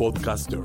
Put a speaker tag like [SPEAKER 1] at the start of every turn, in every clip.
[SPEAKER 1] Podcaster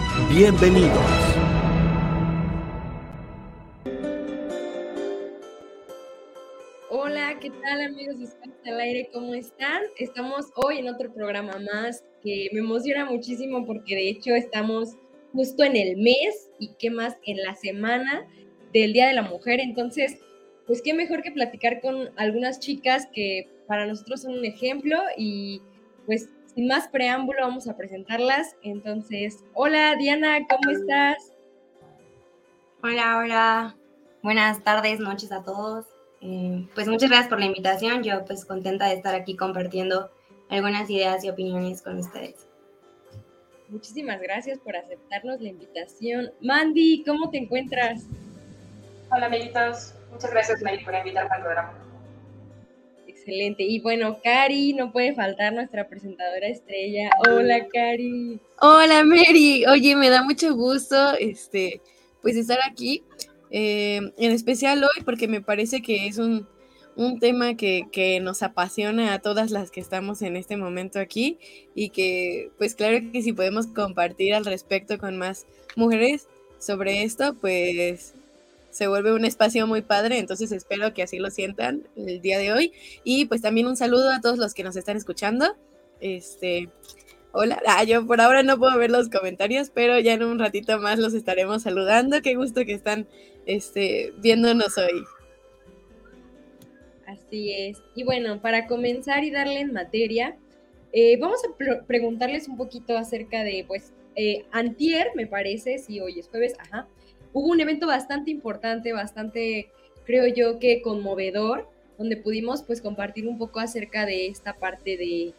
[SPEAKER 1] Bienvenidos.
[SPEAKER 2] Hola, ¿qué tal amigos de al aire? ¿Cómo están? Estamos hoy en otro programa más que me emociona muchísimo porque de hecho estamos justo en el mes y qué más en la semana del Día de la Mujer. Entonces, pues qué mejor que platicar con algunas chicas que para nosotros son un ejemplo y pues sin más preámbulo, vamos a presentarlas. Entonces, hola Diana, ¿cómo estás?
[SPEAKER 3] Hola, hola. Buenas tardes, noches a todos. Eh, pues muchas gracias por la invitación. Yo pues contenta de estar aquí compartiendo algunas ideas y opiniones con ustedes.
[SPEAKER 2] Muchísimas gracias por aceptarnos la invitación. Mandy, ¿cómo te encuentras?
[SPEAKER 4] Hola, amiguitos. Muchas gracias, Mary, por invitarme al programa.
[SPEAKER 2] Excelente. Y bueno, Cari, no puede faltar nuestra presentadora estrella. Hola, Cari.
[SPEAKER 5] Hola, Mary. Oye, me da mucho gusto este, pues estar aquí, eh, en especial hoy, porque me parece que es un, un tema que, que, nos apasiona a todas las que estamos en este momento aquí y que, pues claro que si podemos compartir al respecto con más mujeres sobre esto, pues se vuelve un espacio muy padre, entonces espero que así lo sientan el día de hoy. Y pues también un saludo a todos los que nos están escuchando. Este, hola, ah, yo por ahora no puedo ver los comentarios, pero ya en un ratito más los estaremos saludando. Qué gusto que están este, viéndonos hoy.
[SPEAKER 2] Así es. Y bueno, para comenzar y darle en materia, eh, vamos a preguntarles un poquito acerca de, pues, eh, antier, me parece, si hoy es jueves, ajá, hubo un evento bastante importante, bastante, creo yo que conmovedor, donde pudimos pues compartir un poco acerca de esta parte de,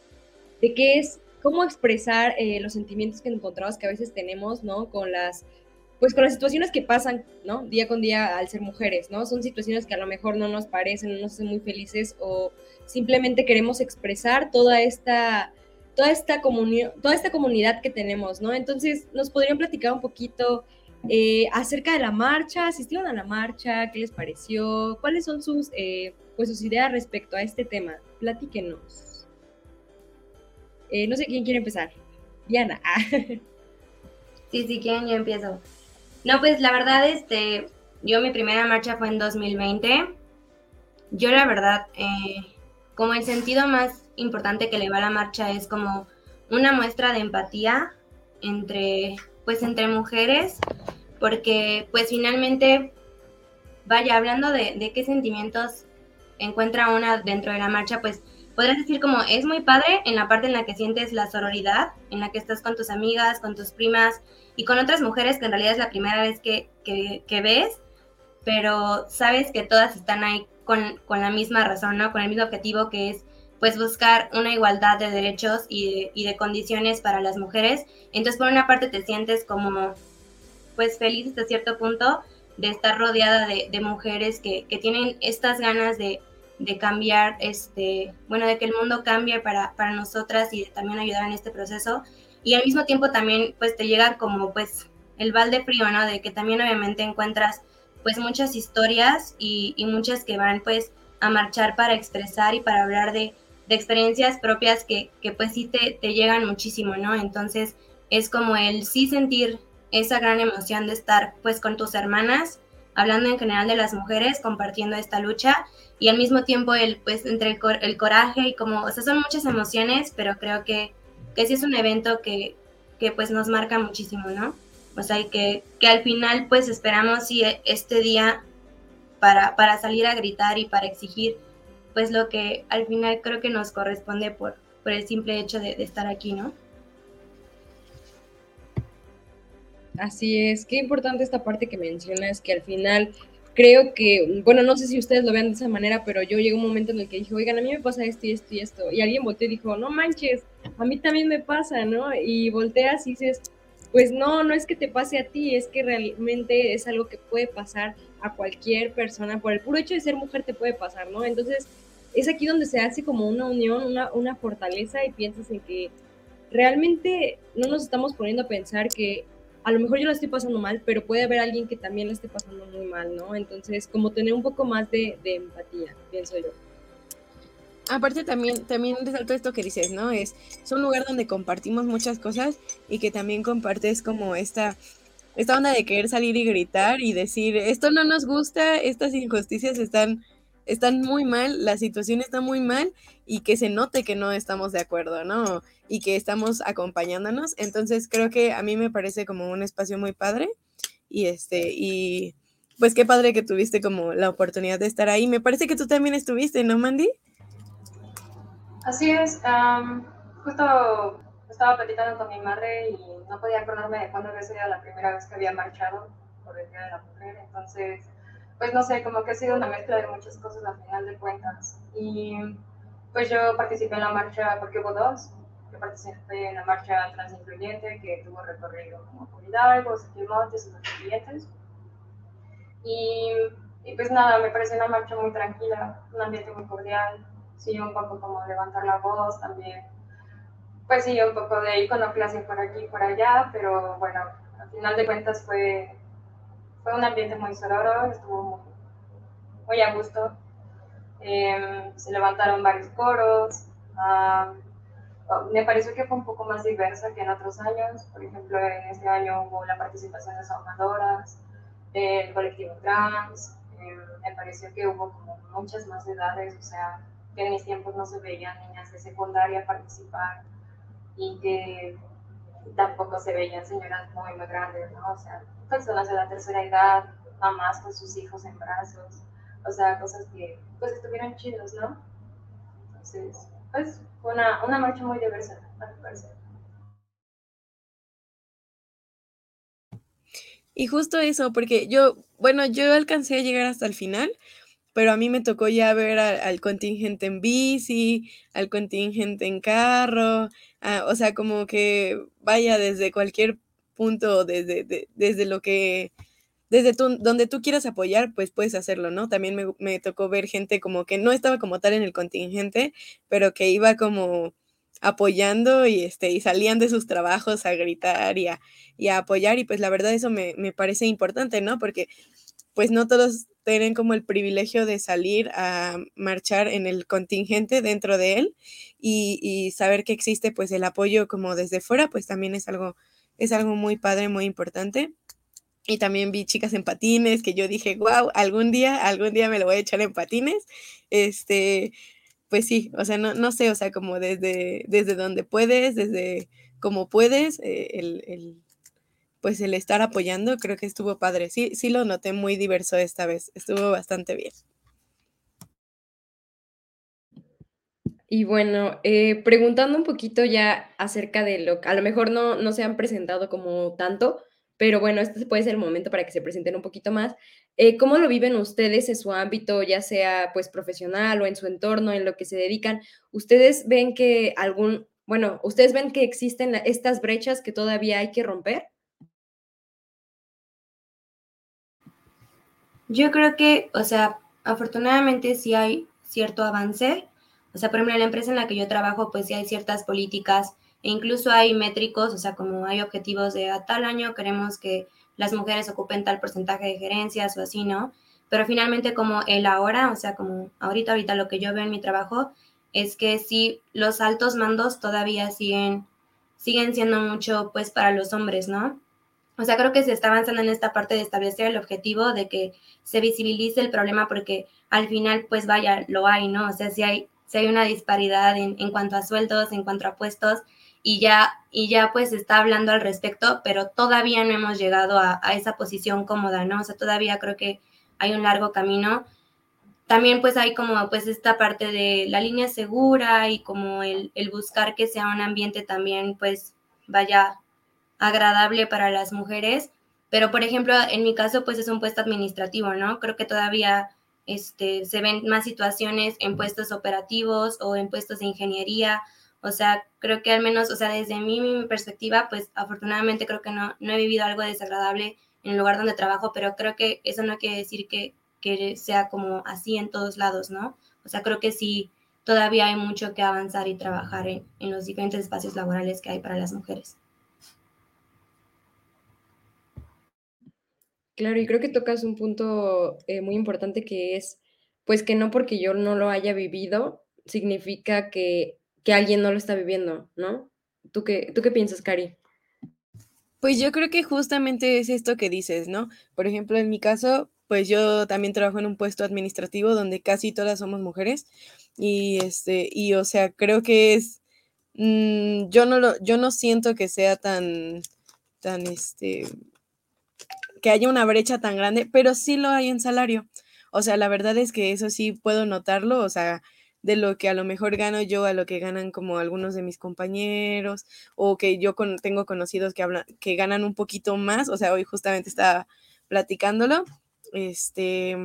[SPEAKER 2] de qué es, cómo expresar eh, los sentimientos que encontramos que a veces tenemos, ¿no? Con las, pues con las situaciones que pasan, ¿no? Día con día al ser mujeres, ¿no? Son situaciones que a lo mejor no nos parecen, no nos hacen muy felices o simplemente queremos expresar toda esta toda esta toda esta comunidad que tenemos, ¿no? Entonces, nos podrían platicar un poquito eh, acerca de la marcha, asistieron a la marcha, qué les pareció, cuáles son sus, eh, pues sus ideas respecto a este tema. Platíquenos. Eh, no sé quién quiere empezar. Diana.
[SPEAKER 3] sí, sí, quién, yo empiezo. No, pues la verdad, este, yo mi primera marcha fue en 2020. Yo la verdad, como el sentido más importante que le va a la marcha es como una muestra de empatía entre pues entre mujeres, porque pues finalmente, vaya, hablando de, qué sentimientos encuentra una dentro de la marcha, pues podrías decir como es muy padre en la parte en la que sientes la sororidad, en la que estás con tus amigas, con tus primas y con otras mujeres que en realidad es la primera vez que, que, ves, pero sabes que todas están ahí con, con, la misma razón, ¿no? Con el mismo objetivo que es pues buscar una igualdad de derechos y de, condiciones para las mujeres. Entonces, por una parte te sientes como pues feliz hasta cierto punto de estar rodeada de, mujeres que, tienen estas ganas de, cambiar, este, bueno, de que el mundo cambie para, para nosotras y también ayudar en este proceso. Y al mismo tiempo también pues te llega como pues el balde frío, ¿no? De que también obviamente encuentras pues muchas historias y, y muchas que van pues a marchar para expresar y para hablar de, de experiencias propias que, que pues sí te, te, llegan muchísimo, ¿no? Entonces es como el sí sentir esa gran emoción de estar pues con tus hermanas, hablando en general de las mujeres, compartiendo esta lucha y al mismo tiempo el pues entre el, el coraje y como, o sea, son muchas emociones, pero creo que, que sí es un evento que, que pues nos marca muchísimo, ¿no? O sea, que, que al final pues esperamos si este día para, para salir a gritar y para exigir pues lo que al final creo que nos corresponde por, por el simple hecho de, de estar aquí, ¿no?
[SPEAKER 2] Así es, qué importante esta parte que mencionas, que al final creo que, bueno, no sé si ustedes lo vean de esa manera, pero yo llegué un momento en el que dije, oigan, a mí me pasa esto y esto y esto, y alguien volteó y dijo, no manches, a mí también me pasa, ¿no? Y volteas y dices, pues no, no es que te pase a ti, es que realmente es algo que puede pasar a cualquier persona, por el puro hecho de ser mujer te puede pasar, ¿no? Entonces, es aquí donde se hace como una unión, una, una fortaleza y piensas en que realmente no nos estamos poniendo a pensar que a lo mejor yo la estoy pasando mal, pero puede haber alguien que también la esté pasando muy mal, ¿no? Entonces, como tener un poco más de, empatía, pienso yo.
[SPEAKER 5] Aparte también, también resalto esto que dices, ¿no? Es, es un lugar donde compartimos muchas cosas y que también compartes como esta, esta onda de querer salir y gritar y decir, esto no nos gusta, estas injusticias están están muy mal, la situación está muy mal y que se note que no estamos de acuerdo, ¿no? Y que estamos acompañándonos. Entonces creo que a mí me parece como un espacio muy padre y este, y pues qué padre que tuviste como la oportunidad de estar ahí. Me parece que tú también estuviste, ¿no, Mandy?
[SPEAKER 4] Así es, justo estaba platicando con mi madre y no podía acordarme de cuándo había sido la primera vez que había marchado por el Día de la Mujer, entonces pues no sé, como que ha sido una mezcla de muchas cosas al final de cuentas. Y pues yo participé en la marcha, porque hubo dos, yo participé en la marcha transincluyente que tuvo recorrido como por Hidalgo, Montes y. Y, y pues nada, me pareció una marcha muy tranquila, un ambiente muy cordial, sí, un poco como levantar la voz también. Pues sí, un poco de iconoclasia por aquí y por allá, pero bueno, al final de cuentas fue fue un ambiente muy sonoro, estuvo muy, a gusto. Em, se levantaron varios coros. Oh, me pareció que fue un poco más diversa que en otros años. Por ejemplo, en este año hubo la participación de ahumadoras, del colectivo trans. Em, me pareció que hubo como muchas más edades, o sea, que en mis tiempos no se veían niñas de secundaria participar y que tampoco se veían señoras muy, muy grandes, ¿no? O sea, personas de la tercera edad, mamás con sus hijos en brazos, o sea, cosas que pues estuvieron chidos, ¿no? Entonces, pues una, una marcha muy diversa, a mi parecer.
[SPEAKER 5] Y justo eso, porque yo, bueno, yo alcancé a llegar hasta el final, pero a mí me tocó ya ver al contingente en bici, al contingente en carro, o sea, como que vaya desde cualquier punto, desde, desde lo que, desde donde tú quieras apoyar, pues puedes hacerlo, ¿no? También me, me, tocó ver gente como que no estaba como tal en el contingente, pero que iba como apoyando y, este, y salían de sus trabajos a gritar y a, y a apoyar y pues la verdad eso me, me parece importante, ¿no? Porque pues no todos tienen como el privilegio de salir a marchar en el contingente dentro de él y, y, saber que existe pues el apoyo como desde fuera, pues también es algo, es algo muy padre, muy importante. Y también vi chicas en patines que yo dije, wow, algún día, algún día me lo voy a echar en patines. Este, pues sí, o sea, no, no sé, o sea, como desde, desde donde puedes, desde como puedes, eh, el, el pues el estar apoyando, creo que estuvo padre. Sí, sí lo noté muy diverso esta vez, estuvo bastante bien.
[SPEAKER 2] Y bueno, eh, preguntando un poquito ya acerca de lo que a lo mejor no, no se han presentado como tanto, pero bueno, este puede ser el momento para que se presenten un poquito más. Eh, ¿Cómo lo viven ustedes en su ámbito, ya sea pues profesional o en su entorno, en lo que se dedican? ¿Ustedes ven que algún, bueno, ustedes ven que existen estas brechas que todavía hay que romper?
[SPEAKER 3] Yo creo que, o sea, afortunadamente sí hay cierto avance. O sea, por ejemplo, en la empresa en la que yo trabajo, pues sí hay ciertas políticas e incluso hay métricos, o sea, como hay objetivos de a tal año queremos que las mujeres ocupen tal porcentaje de gerencias o así, ¿no? Pero finalmente como el ahora, o sea, como ahorita, ahorita lo que yo veo en mi trabajo es que sí, los altos mandos todavía siguen, siguen siendo mucho, pues, para los hombres, ¿no? O sea, creo que se está avanzando en esta parte de establecer el objetivo de que se visibilice el problema porque al final, pues vaya, lo hay, ¿no? O sea, si hay, si hay una disparidad en, en cuanto a sueldos, en cuanto a puestos, y ya, y ya pues está hablando al respecto, pero todavía no hemos llegado a, esa posición cómoda, ¿no? O sea, todavía creo que hay un largo camino. También pues hay como pues esta parte de la línea segura y como el, el buscar que sea un ambiente también pues vaya agradable para las mujeres. Pero, por ejemplo, en mi caso, pues es un puesto administrativo, ¿no? Creo que todavía este, se ven más situaciones en puestos operativos o en puestos de ingeniería o sea, creo que al menos, o sea, desde mí, mi perspectiva, pues afortunadamente creo que no, no he vivido algo desagradable en el lugar donde trabajo, pero creo que eso no quiere decir que, que sea como así en todos lados, ¿no? O sea, creo que sí, todavía hay mucho que avanzar y trabajar en, en los diferentes espacios laborales que hay para las mujeres.
[SPEAKER 2] Claro, y creo que tocas un punto eh, muy importante que es, pues que no porque yo no lo haya vivido, significa que que alguien no lo está viviendo, ¿no? ¿Tú qué, ¿Tú qué piensas, Cari?
[SPEAKER 5] Pues yo creo que justamente es esto que dices, ¿no? Por ejemplo, en mi caso, pues yo también trabajo en un puesto administrativo donde casi todas somos mujeres y este y o sea, creo que es mm, yo no lo yo no siento que sea tan tan este que haya una brecha tan grande, pero sí lo hay en salario. O sea, la verdad es que eso sí puedo notarlo, o sea, de lo que a lo mejor gano yo a lo que ganan como algunos de mis compañeros o que yo tengo conocidos que hablan que ganan un poquito más, o sea, hoy justamente estaba platicándolo. Este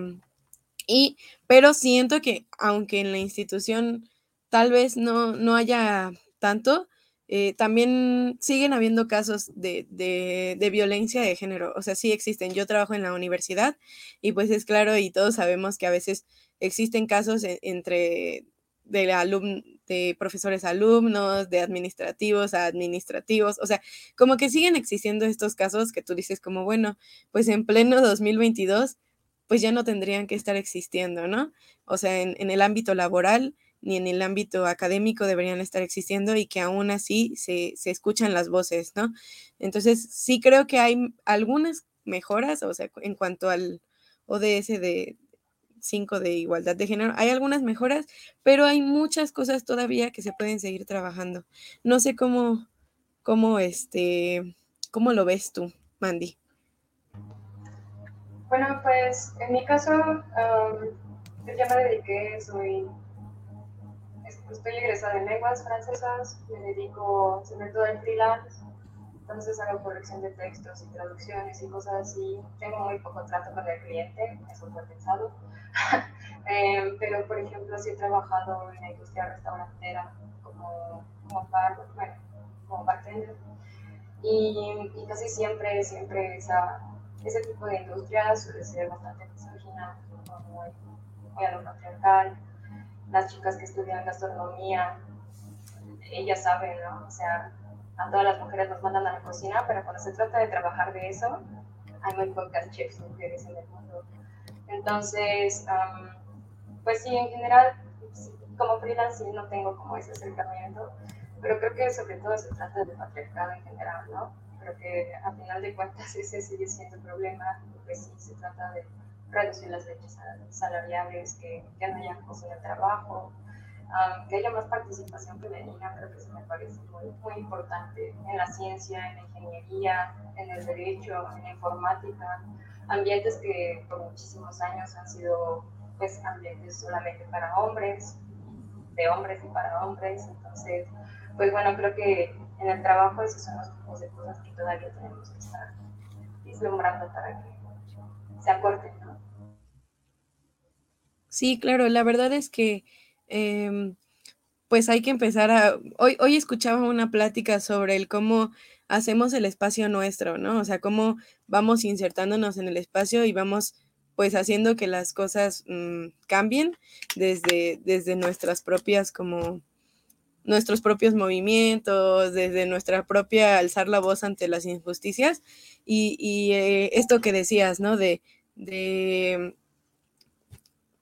[SPEAKER 5] y pero siento que aunque en la institución tal vez no, no haya tanto, eh, también siguen habiendo casos de, de, violencia de género, o sea, sí existen. Yo trabajo en la universidad y pues es claro y todos sabemos que a veces existen casos e, entre de, de profesores alumnos, de administrativos a administrativos, o sea, como que siguen existiendo estos casos que tú dices como, bueno, pues en pleno 2022, pues ya no tendrían que estar existiendo, ¿no? O sea, en el ámbito laboral ni en el ámbito académico deberían estar existiendo y que aún así se, se escuchan las voces, ¿no? Entonces, sí creo que hay algunas mejoras, o sea, en cuanto al ODS de, 5 de igualdad de género. Hay algunas mejoras, pero hay muchas cosas todavía que se pueden seguir trabajando. No sé cómo, cómo, este, cómo lo ves tú, Mandy.
[SPEAKER 4] Bueno, pues en mi caso, ya me dediqué, soy, estoy egresada en lenguas francesas, me dedico sobre todo al freelance entonces hago corrección de textos y traducciones y cosas así. Tengo muy poco trato con el cliente, eso fue pensado. eh, pero, por ejemplo, sí he trabajado en la industria restaurantera como, como, bar, bueno, como bartender. Y, y, casi siempre, siempre esa, ese tipo de industria suele ser bastante misógina, muy, muy a lo patriarcal. Las chicas que estudian gastronomía, ellas saben, ¿no? O sea, a todas las mujeres nos mandan a la cocina, pero cuando se trata de trabajar de eso, hay muy pocas chefs mujeres en el mundo. Entonces, pues sí, en general, como freelance sí no tengo como ese acercamiento, pero creo que sobre todo se trata de patriarcado en general, ¿no? Creo que a final de cuentas ese sigue siendo el problema, porque sí se trata de reducir las brechas salariales, que ya no haya acoso el trabajo, que haya más participación femenina, creo que eso me parece muy, muy importante en la ciencia, en la ingeniería, en el derecho, en la informática, ambientes que por muchísimos años han sido pues ambientes solamente para hombres, de hombres y para hombres, entonces, pues bueno, creo que en el trabajo esos son los tipos de cosas que todavía tenemos que estar vislumbrando para que se acorten, ¿no?
[SPEAKER 5] Sí, claro, la verdad es que Em, pues hay que empezar a... Hoy, hoy escuchaba una plática sobre el cómo hacemos el espacio nuestro, ¿no? O sea, cómo vamos insertándonos en el espacio y vamos pues haciendo que las cosas mm, cambien desde, desde nuestras propias como nuestros propios movimientos, desde nuestra propia alzar la voz ante las injusticias y, eh, esto que decías, ¿no? De, de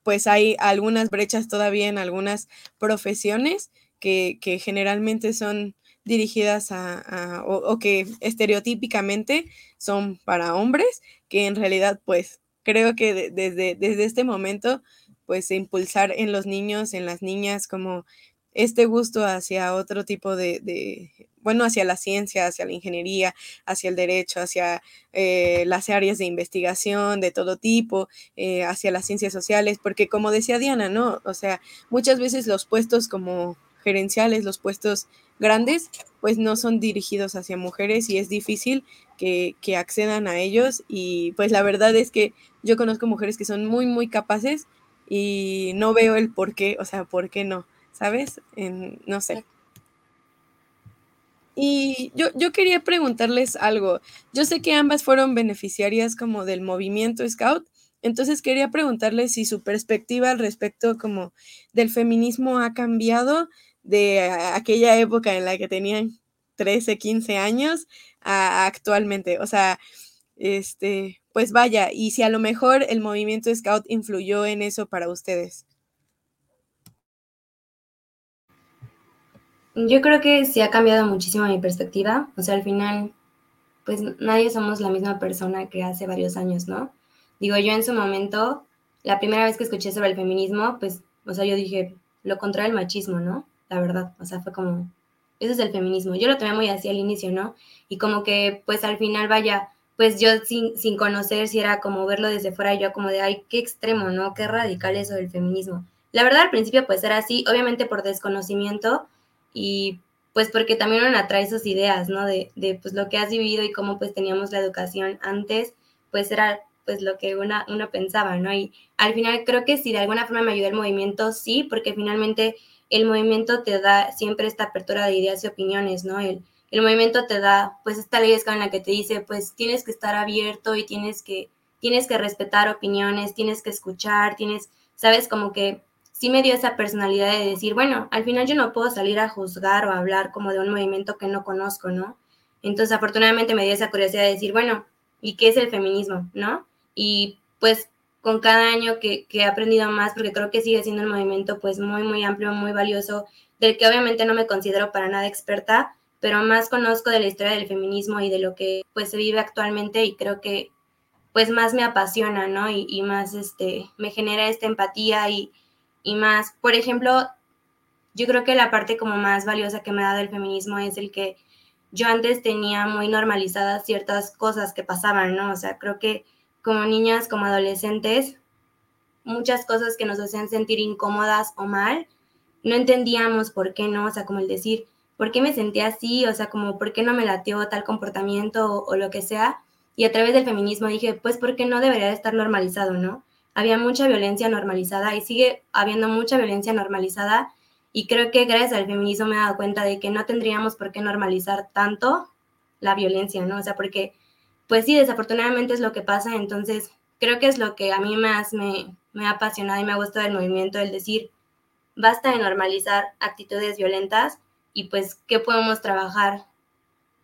[SPEAKER 5] pues hay algunas brechas todavía en algunas profesiones que, generalmente son dirigidas a, o, que estereotípicamente son para hombres, que en realidad pues creo que desde, desde este momento pues impulsar en los niños, en las niñas como este gusto hacia otro tipo de, bueno, hacia la ciencia, hacia la ingeniería, hacia el derecho, hacia eh, las áreas de investigación de todo tipo, eh, hacia las ciencias sociales, porque como decía Diana, ¿no? O sea, muchas veces los puestos como gerenciales, los puestos grandes, pues no son dirigidos hacia mujeres y es difícil que, que, accedan a ellos. Y pues la verdad es que yo conozco mujeres que son muy, muy capaces y no veo el por qué, o sea, por qué no, ¿sabes? En, no sé. Y yo, yo quería preguntarles algo. Yo sé que ambas fueron beneficiarias como del movimiento Scout, entonces quería preguntarles si su perspectiva al respecto como del feminismo ha cambiado de aquella época en la que tenían 13, 15 años a, actualmente. O sea, este, pues vaya, y si a lo mejor el movimiento Scout influyó en eso para ustedes.
[SPEAKER 3] Yo creo que sí ha cambiado muchísimo mi perspectiva. O sea, al final, pues nadie somos la misma persona que hace varios años, ¿no? Digo, yo en su momento, la primera vez que escuché sobre el feminismo, pues, o sea, yo dije, lo contrario del machismo, ¿no? La verdad, o sea, fue como, eso es el feminismo. Yo lo tomé muy así al inicio, ¿no? Y como que, pues al final, vaya, pues yo sin, sin conocer si era como verlo desde fuera, yo como de, ay, qué extremo, ¿no? Qué radical eso del feminismo. La verdad, al principio, pues era así, obviamente por desconocimiento, y pues porque también uno atrae sus ideas, ¿no? De, de, pues lo que has vivido y cómo pues teníamos la educación antes, pues era pues lo que una, uno pensaba, ¿no? Y al final creo que si de alguna forma me ayudó el movimiento, sí, porque finalmente el movimiento te da siempre esta apertura de ideas y opiniones, ¿no? El, el movimiento te da pues esta ley en la que te dice pues tienes que estar abierto y tienes que, tienes que respetar opiniones, tienes que escuchar, tienes, sabes, como que sí me dio esa personalidad de decir, bueno, al final yo no puedo salir a juzgar o a hablar como de un movimiento que no conozco, ¿no? Entonces, afortunadamente me dio esa curiosidad de decir, bueno, ¿y qué es el feminismo, no? Y pues con cada año que, he aprendido más, porque creo que sigue siendo un movimiento pues muy, muy amplio, muy valioso, del que obviamente no me considero para nada experta, pero más conozco de la historia del feminismo y de lo que pues se vive actualmente y creo que pues más me apasiona, ¿no? Y, y más este, me genera esta empatía y, y más, por ejemplo, yo creo que la parte como más valiosa que me ha dado el feminismo es el que yo antes tenía muy normalizadas ciertas cosas que pasaban, ¿no? O sea, creo que como niñas, como adolescentes, muchas cosas que nos hacían sentir incómodas o mal, no entendíamos por qué no, o sea, como el decir, ¿por qué me sentía así? O sea, como, ¿por qué no me latió tal comportamiento o, lo que sea? Y a través del feminismo dije, pues, ¿por qué no debería de estar normalizado, no? Había mucha violencia normalizada y sigue habiendo mucha violencia normalizada y creo que gracias al feminismo me he dado cuenta de que no tendríamos por qué normalizar tanto la violencia, ¿no? O sea, porque pues sí, desafortunadamente es lo que pasa, entonces creo que es lo que a mí más me, me ha apasionado y me ha gustado del movimiento, el decir, basta de normalizar actitudes violentas y pues qué podemos trabajar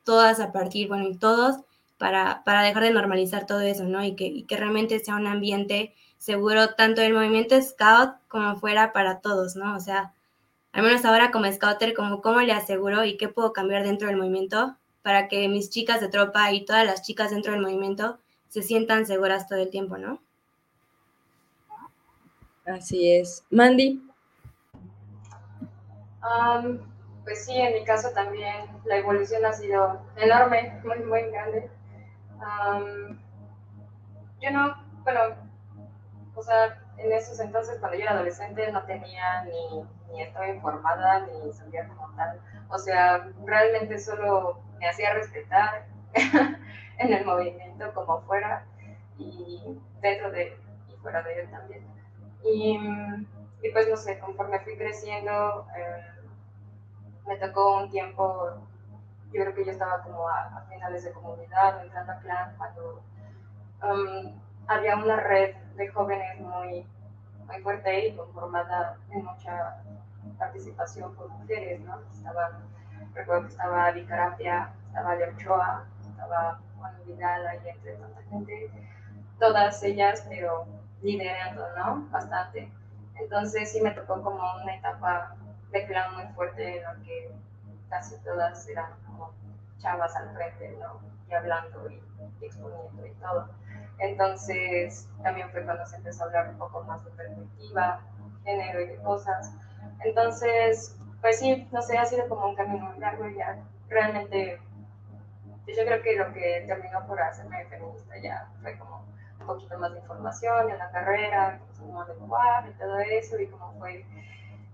[SPEAKER 3] todas a partir, bueno, y todos para, para dejar de normalizar todo eso, ¿no? Y que, y que realmente sea un ambiente seguro tanto el movimiento scout como fuera para todos, ¿no? O sea, al menos ahora como scouter, como cómo le aseguro y qué puedo cambiar dentro del movimiento para que mis chicas de tropa y todas las chicas dentro del movimiento se sientan seguras todo el tiempo, ¿no?
[SPEAKER 2] Así es. Mandy.
[SPEAKER 4] pues sí, en mi caso también la evolución ha sido enorme, muy, muy grande. yo no, bueno, o sea, en esos entonces, cuando yo era adolescente, no tenía ni, ni estaba informada, ni sabía como tal. O sea, realmente solo me hacía respetar en el movimiento como fuera y dentro de y fuera de él también. Y, pues no sé, conforme fui creciendo, eh, me tocó un tiempo, yo creo que yo estaba como a, finales de comunidad, entrando a clan, cuando um, había una red de jóvenes muy, muy fuerte y conformada en mucha participación por mujeres, ¿no? Estaba, recuerdo que estaba Vicarapia, estaba Leochoa, estaba Juan Vidal ahí entre tanta gente, todas ellas, pero liderando, ¿no? Bastante. Entonces sí me tocó como una etapa de clan muy fuerte en la que casi todas eran como chavas al frente, ¿no? Y hablando y exponiendo y todo. Entonces, también fue cuando se empezó a hablar un poco más de perspectiva, género y de cosas. Entonces, pues sí, no sé, ha sido como un camino muy largo ya realmente pues yo creo que lo que terminó por hacerme feminista ya fue como un poquito más de información en la carrera, cómo de y todo eso, y cómo fue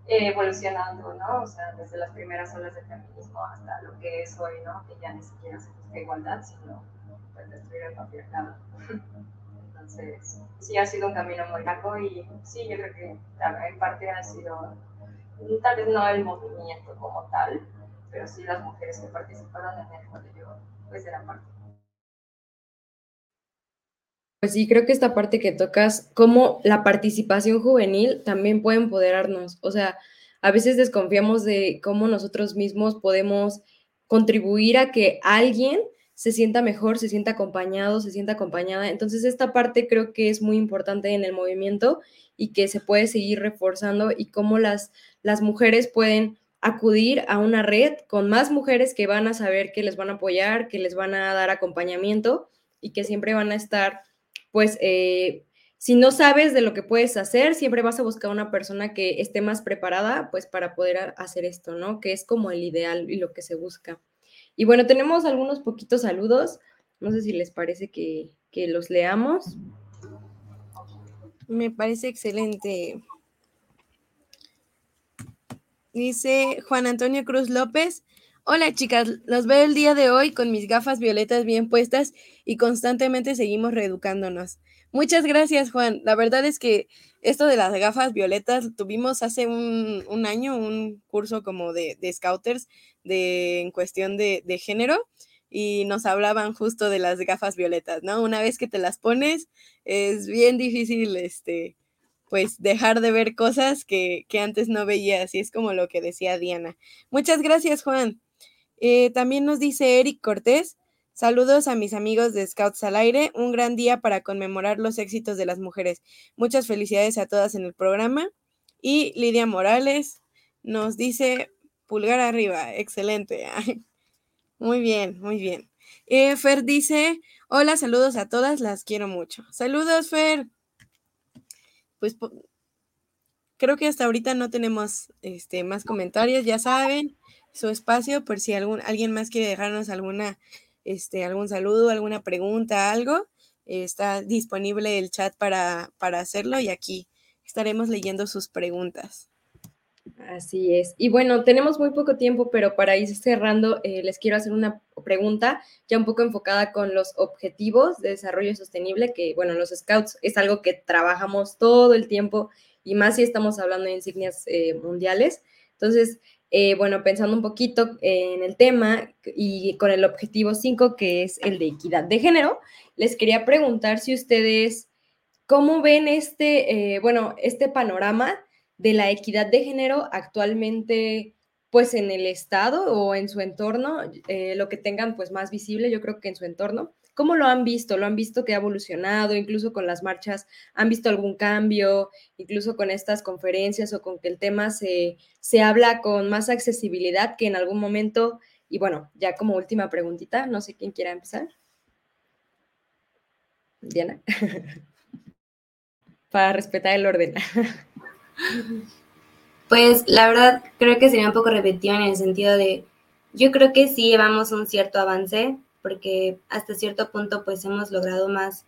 [SPEAKER 4] evolucionando, ¿no? O sea, desde las primeras olas del feminismo hasta lo que es hoy, ¿no? Que ya ni siquiera se busca igualdad, sino pues, destruir el patriarcado. Entonces, sí ha sido un camino muy largo y sí, yo creo que en parte ha sido, tal vez no el movimiento como tal, pero sí las mujeres que participaron en el cuando yo pues eran parte.
[SPEAKER 2] Pues sí, creo que esta parte que tocas, como la participación juvenil también puede empoderarnos. O sea, a veces desconfiamos de cómo nosotros mismos podemos contribuir a que alguien se sienta mejor, se sienta acompañado, se sienta acompañada. Entonces, esta parte creo que es muy importante en el movimiento y que se puede seguir reforzando y cómo las, las mujeres pueden acudir a una red con más mujeres que van a saber que les van a apoyar, que les van a dar acompañamiento y que siempre van a estar pues eh, si no sabes de lo que puedes hacer, siempre vas a buscar una persona que esté más preparada, pues para poder hacer esto, ¿no? Que es como el ideal y lo que se busca. Y bueno, tenemos algunos poquitos saludos. No sé si les parece que, que los leamos.
[SPEAKER 5] Me parece excelente. Dice Juan Antonio Cruz López. Hola chicas, los veo el día de hoy con mis gafas violetas bien puestas y constantemente seguimos reeducándonos. Muchas gracias Juan. La verdad es que esto de las gafas violetas tuvimos hace un, año un curso como de, de scouters de, en cuestión de, de género y nos hablaban justo de las gafas violetas, ¿no? Una vez que te las pones es bien difícil este pues dejar de ver cosas que, que antes no veías y es como lo que decía Diana. Muchas gracias Juan. Eh, también nos dice Eric Cortés, saludos a mis amigos de Scouts al Aire, un gran día para conmemorar los éxitos de las mujeres. Muchas felicidades a todas en el programa. Y Lidia Morales nos dice pulgar arriba, excelente. muy bien, muy bien. Eh, Fer dice, hola, saludos a todas, las quiero mucho. Saludos, Fer. Pues creo que hasta ahorita no tenemos este, más comentarios, ya saben su espacio por si algún, alguien más quiere dejarnos alguna, este, algún saludo, alguna pregunta, algo. está disponible el chat para, para hacerlo y aquí estaremos leyendo sus preguntas.
[SPEAKER 2] Así es. Y bueno, tenemos muy poco tiempo, pero para ir cerrando, eh, les quiero hacer una pregunta ya un poco enfocada con los objetivos de desarrollo sostenible, que bueno, los scouts es algo que trabajamos todo el tiempo y más si estamos hablando de insignias eh, mundiales. Entonces, eh, bueno, pensando un poquito en el tema y con el objetivo 5, que es el de equidad de género, les quería preguntar si ustedes, ¿cómo ven este, eh, bueno, este panorama de la equidad de género actualmente, pues en el Estado o en su entorno, eh, lo que tengan pues más visible, yo creo que en su entorno? ¿Cómo lo han visto? ¿Lo han visto que ha evolucionado? Incluso con las marchas, ¿han visto algún cambio? Incluso con estas conferencias o con que el tema se, se habla con más accesibilidad que en algún momento. Y bueno, ya como última preguntita, no sé quién quiera empezar. Diana. Para respetar el orden.
[SPEAKER 3] Pues la verdad creo que sería un poco repetido en el sentido de, yo creo que sí llevamos un cierto avance, porque hasta cierto punto pues hemos logrado más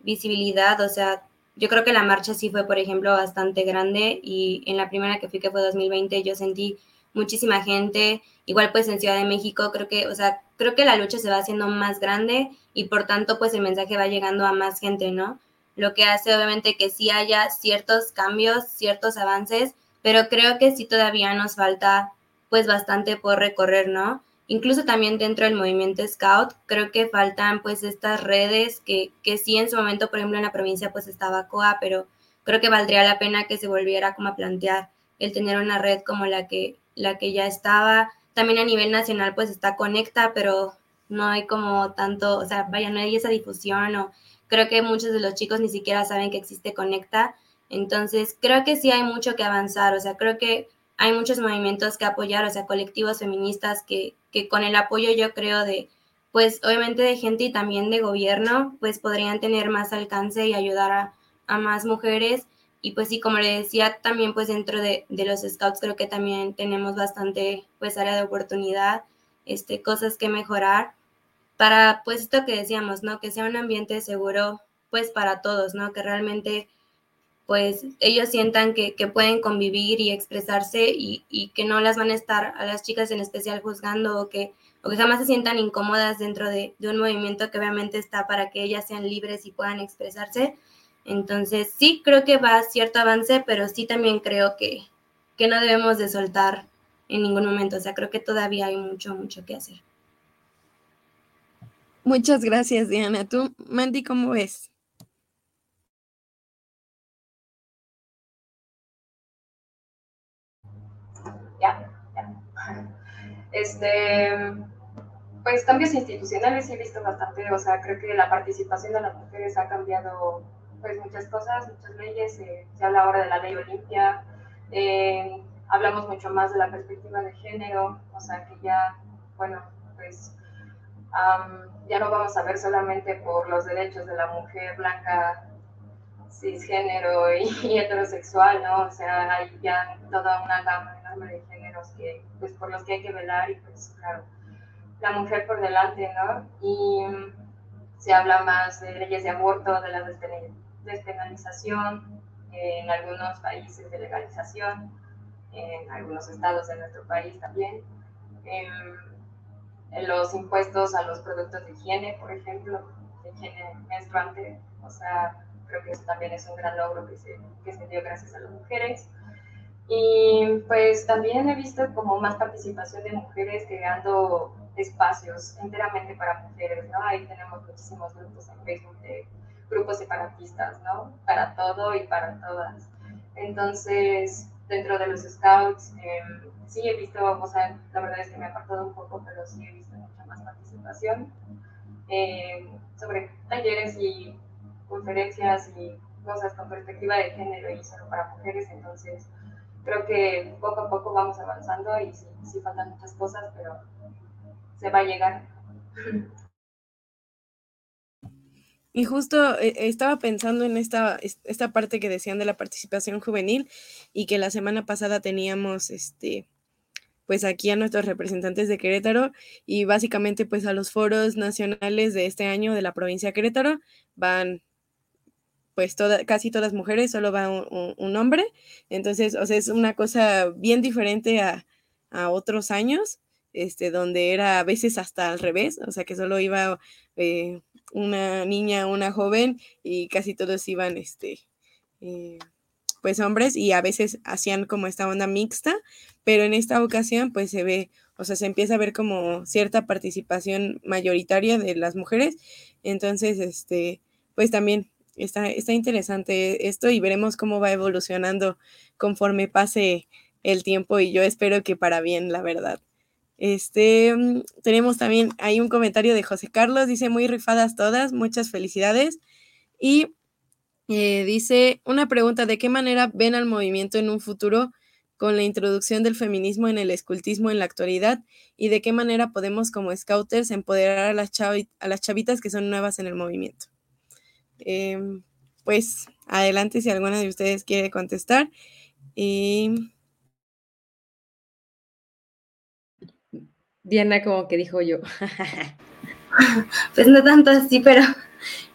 [SPEAKER 3] visibilidad, o sea, yo creo que la marcha sí fue, por ejemplo, bastante grande y en la primera que fui, que fue 2020, yo sentí muchísima gente, igual pues en Ciudad de México, creo que, o sea, creo que la lucha se va haciendo más grande y por tanto pues el mensaje va llegando a más gente, ¿no? Lo que hace obviamente que sí haya ciertos cambios, ciertos avances, pero creo que sí todavía nos falta pues bastante por recorrer, ¿no? Incluso también dentro del movimiento Scout, creo que faltan pues estas redes que, que sí en su momento, por ejemplo, en la provincia pues estaba COA, pero creo que valdría la pena que se volviera como a plantear el tener una red como la que, la que ya estaba. También a nivel nacional pues está Conecta, pero no hay como tanto, o sea, vaya, no hay esa difusión o creo que muchos de los chicos ni siquiera saben que existe Conecta. Entonces, creo que sí hay mucho que avanzar, o sea, creo que hay muchos movimientos que apoyar, o sea, colectivos feministas que, que con el apoyo yo creo de, pues obviamente de gente y también de gobierno, pues podrían tener más alcance y ayudar a, a más mujeres, y pues sí, como le decía, también pues dentro de, de, los scouts creo que también tenemos bastante pues área de oportunidad, este, cosas que mejorar para pues esto que decíamos, ¿no? Que sea un ambiente seguro pues para todos, ¿no? Que realmente pues ellos sientan que, pueden convivir y expresarse y, que no las van a estar a las chicas en especial juzgando o que, o que jamás se sientan incómodas dentro de, un movimiento que obviamente está para que ellas sean libres y puedan expresarse entonces, sí creo que va cierto avance, pero sí también creo que, que no debemos de soltar en ningún momento. O sea, creo que todavía hay mucho, mucho que hacer.
[SPEAKER 5] Muchas gracias, Diana. ¿Tú, Mandy, cómo ves?
[SPEAKER 4] Este, pues cambios institucionales he visto bastante, o sea, creo que la participación de las mujeres ha cambiado pues muchas cosas, muchas leyes, eh, se habla ahora de la ley Olimpia, eh, hablamos mucho más de la perspectiva de género, o sea que ya, bueno, pues ya no vamos a ver solamente por los derechos de la mujer blanca, cisgénero y, y, heterosexual, ¿no? O sea, hay ya toda una gama enorme de que, pues, por los que hay que velar y pues, claro, la mujer por delante, ¿no? Y se habla más de leyes de aborto, de la despenalización, en algunos países de legalización, en algunos estados de nuestro país también. Em, los impuestos a los productos de higiene, por ejemplo, de higiene menstruante, o sea, creo que eso también es un gran logro que se, que se dio gracias a las mujeres. Y pues también he visto como más participación de mujeres creando espacios enteramente para mujeres, ¿no? Ahí tenemos muchísimos grupos en Facebook de grupos separatistas, ¿no? Para todo y para todas. Entonces, dentro de los scouts, eh, sí he visto, o sea, la verdad es que me ha apartado un poco, pero sí he visto mucha más participación eh, sobre talleres y conferencias y cosas con perspectiva de género y solo para mujeres, entonces creo que poco a poco vamos avanzando y sí, sí faltan muchas cosas, pero se va a llegar.
[SPEAKER 5] Y justo eh, estaba pensando en esta, esta parte que decían de la participación juvenil y que la semana pasada teníamos este pues aquí a nuestros representantes de Querétaro y básicamente pues a los foros nacionales de este año de la provincia de Querétaro van pues casi todas mujeres, solo va un, hombre. Entonces, o sea, es una cosa bien diferente a, a otros años, este, donde era a veces hasta al revés, o sea, que solo iba eh, una niña, una joven y casi todos iban, este, eh, pues hombres y a veces hacían como esta onda mixta, pero en esta ocasión pues se ve, o sea, se empieza a ver como cierta participación mayoritaria de las mujeres, entonces, este, pues también está, está interesante esto y veremos cómo va evolucionando conforme pase el tiempo y yo espero que para bien, la verdad. Este, mm, tenemos también ahí un comentario de José Carlos, dice muy rifadas todas, muchas felicidades. Y eh, dice una pregunta, ¿de qué manera ven al movimiento en un futuro con la introducción del feminismo en el escultismo en la actualidad? ¿Y de qué manera podemos como scouters empoderar a las, a las chavitas que son nuevas en el movimiento? Em, pues adelante si alguna de ustedes quiere contestar. Y
[SPEAKER 2] Diana como que dijo yo.
[SPEAKER 3] pues no tanto así, pero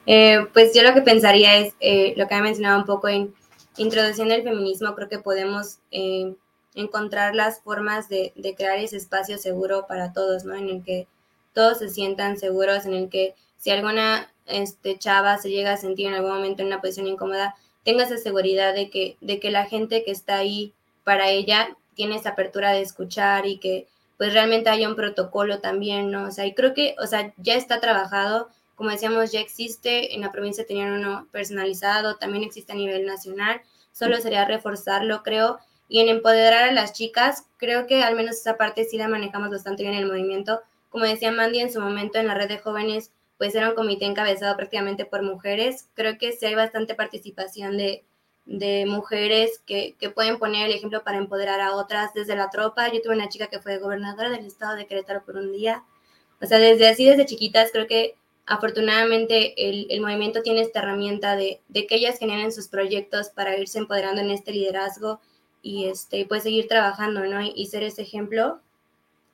[SPEAKER 3] eh, pues yo lo que pensaría es eh, lo que ha mencionado un poco en introduciendo el feminismo, creo que podemos eh, encontrar las formas de, crear ese espacio seguro para todos, ¿no? En el que todos se sientan seguros, en el que si alguna este, chava se llega a sentir en algún momento en una posición incómoda, tenga esa seguridad de que, de que la gente que está ahí para ella tiene esa apertura de escuchar y que pues realmente haya un protocolo también, ¿no? O sea, y creo que, o sea, ya está trabajado, como decíamos, ya existe, en la provincia tenían uno personalizado, también existe a nivel nacional, solo sería reforzarlo, creo, y en empoderar a las chicas, creo que al menos esa parte sí la manejamos bastante bien en el movimiento. Como decía Mandy en su momento en la red de jóvenes, pues era un comité encabezado prácticamente por mujeres. Creo que sí hay bastante participación de, de mujeres que, que, pueden poner el ejemplo para empoderar a otras desde la tropa. Yo tuve una chica que fue gobernadora del estado de Querétaro por un día. O sea, desde así, desde chiquitas, creo que afortunadamente el, movimiento tiene esta herramienta de, que ellas generen sus proyectos para irse empoderando en este liderazgo y este, pues seguir trabajando, ¿no? Y, ser ese ejemplo.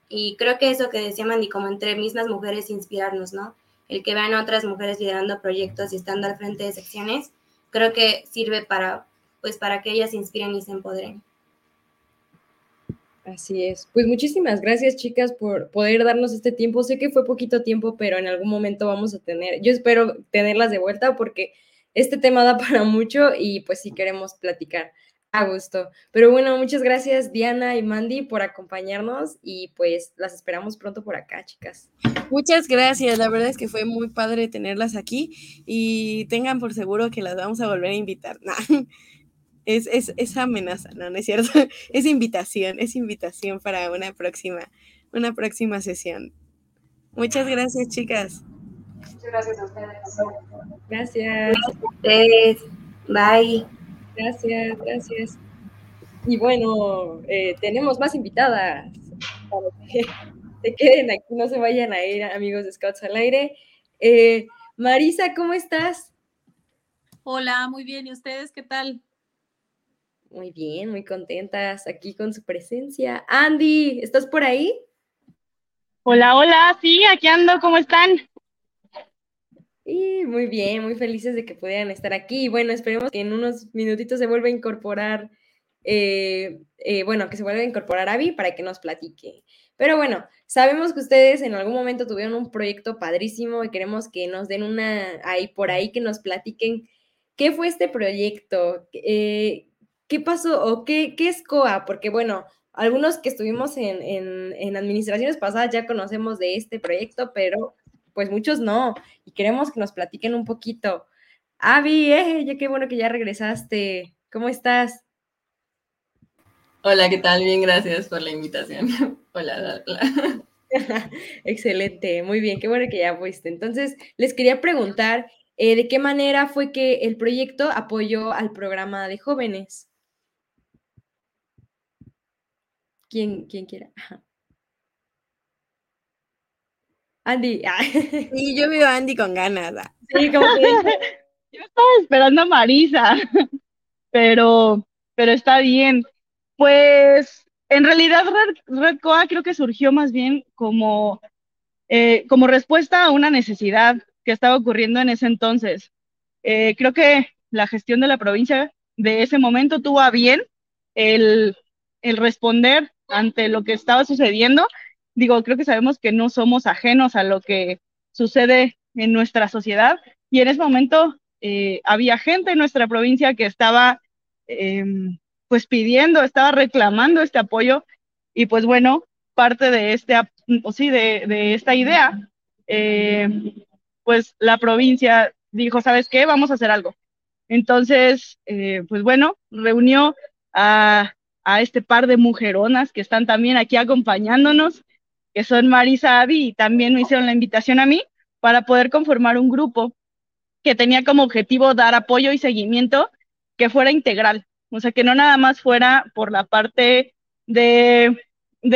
[SPEAKER 3] Y creo que eso que decía Mandy, como entre mismas mujeres inspirarnos, ¿no? El que vean a otras mujeres liderando proyectos y estando al frente de secciones, creo que sirve para, pues, para que ellas se inspiren y se empoderen.
[SPEAKER 2] Así es. Pues muchísimas gracias, chicas, por poder darnos este tiempo. Sé que fue poquito tiempo, pero en algún momento vamos a tener, yo espero tenerlas de vuelta porque este tema da para mucho y pues sí queremos platicar a gusto. Pero bueno, muchas gracias Diana y Mandy por acompañarnos y pues las esperamos pronto por acá, chicas.
[SPEAKER 5] Muchas gracias, la verdad es que fue muy padre tenerlas aquí y tengan por seguro que las vamos a volver a invitar. Es, es, amenaza, no, no es cierto. Es invitación, es invitación para una próxima, una próxima sesión. Muchas gracias, chicas.
[SPEAKER 4] Muchas gracias a ustedes.
[SPEAKER 2] Gracias.
[SPEAKER 3] Gracias. Bye.
[SPEAKER 2] Gracias, gracias. Y bueno, eh, tenemos más invitadas para que se queden aquí, no se vayan a ir, amigos de Scouts al aire. Eh, Marisa, ¿cómo estás?
[SPEAKER 6] Hola, muy bien. ¿Y ustedes qué tal?
[SPEAKER 2] Muy bien, muy contentas aquí con su presencia. Andy, ¿estás por ahí?
[SPEAKER 7] Hola, hola, sí, aquí ando, ¿cómo están?
[SPEAKER 2] Y muy bien, muy felices de que pudieran estar aquí. Bueno, esperemos que en unos minutitos se vuelva a incorporar, eh, eh, bueno, que se vuelva a incorporar Avi para que nos platique. Pero bueno, sabemos que ustedes en algún momento tuvieron un proyecto padrísimo y queremos que nos den una ahí por ahí, que nos platiquen qué fue este proyecto, eh, ¿qué pasó o qué, qué es COA? Porque bueno, algunos que estuvimos en, administraciones pasadas ya conocemos de este proyecto, pero pues muchos no, y queremos que nos platiquen un poquito. Avi, eh, ya qué bueno que ya regresaste. ¿Cómo estás?
[SPEAKER 8] Hola, ¿qué tal? Bien, gracias por la invitación. hola, hola.
[SPEAKER 2] Excelente, muy bien, qué bueno que ya fuiste. Entonces, les quería preguntar, eh, ¿de qué manera fue que el proyecto apoyó al programa de jóvenes? quien, quien quiera. Andy.
[SPEAKER 5] Sí, yo veo a Andy con ganas.
[SPEAKER 7] Ah. Sí, como que yo estaba esperando a Marisa, pero, pero está bien. Pues en realidad Red, Coa creo que surgió más bien como, eh, como respuesta a una necesidad que estaba ocurriendo en ese entonces. Eh, creo que la gestión de la provincia de ese momento tuvo bien el, el responder ante lo que estaba sucediendo. Digo, creo que sabemos que no somos ajenos a lo que sucede en nuestra sociedad y en ese momento eh, había gente en nuestra provincia que estaba em, pues pidiendo, estaba reclamando este apoyo y pues bueno, parte de este, o sí, de, esta idea, eh, pues la provincia dijo, ¿sabes qué? Vamos a hacer algo. Entonces, eh, pues bueno, reunió a a este par de mujeronas que están también aquí acompañándonos, que son Marisa Avi y también me hicieron la invitación a mí para poder conformar un grupo que tenía como objetivo dar apoyo y seguimiento que fuera integral, o sea, que no nada más fuera por la parte de,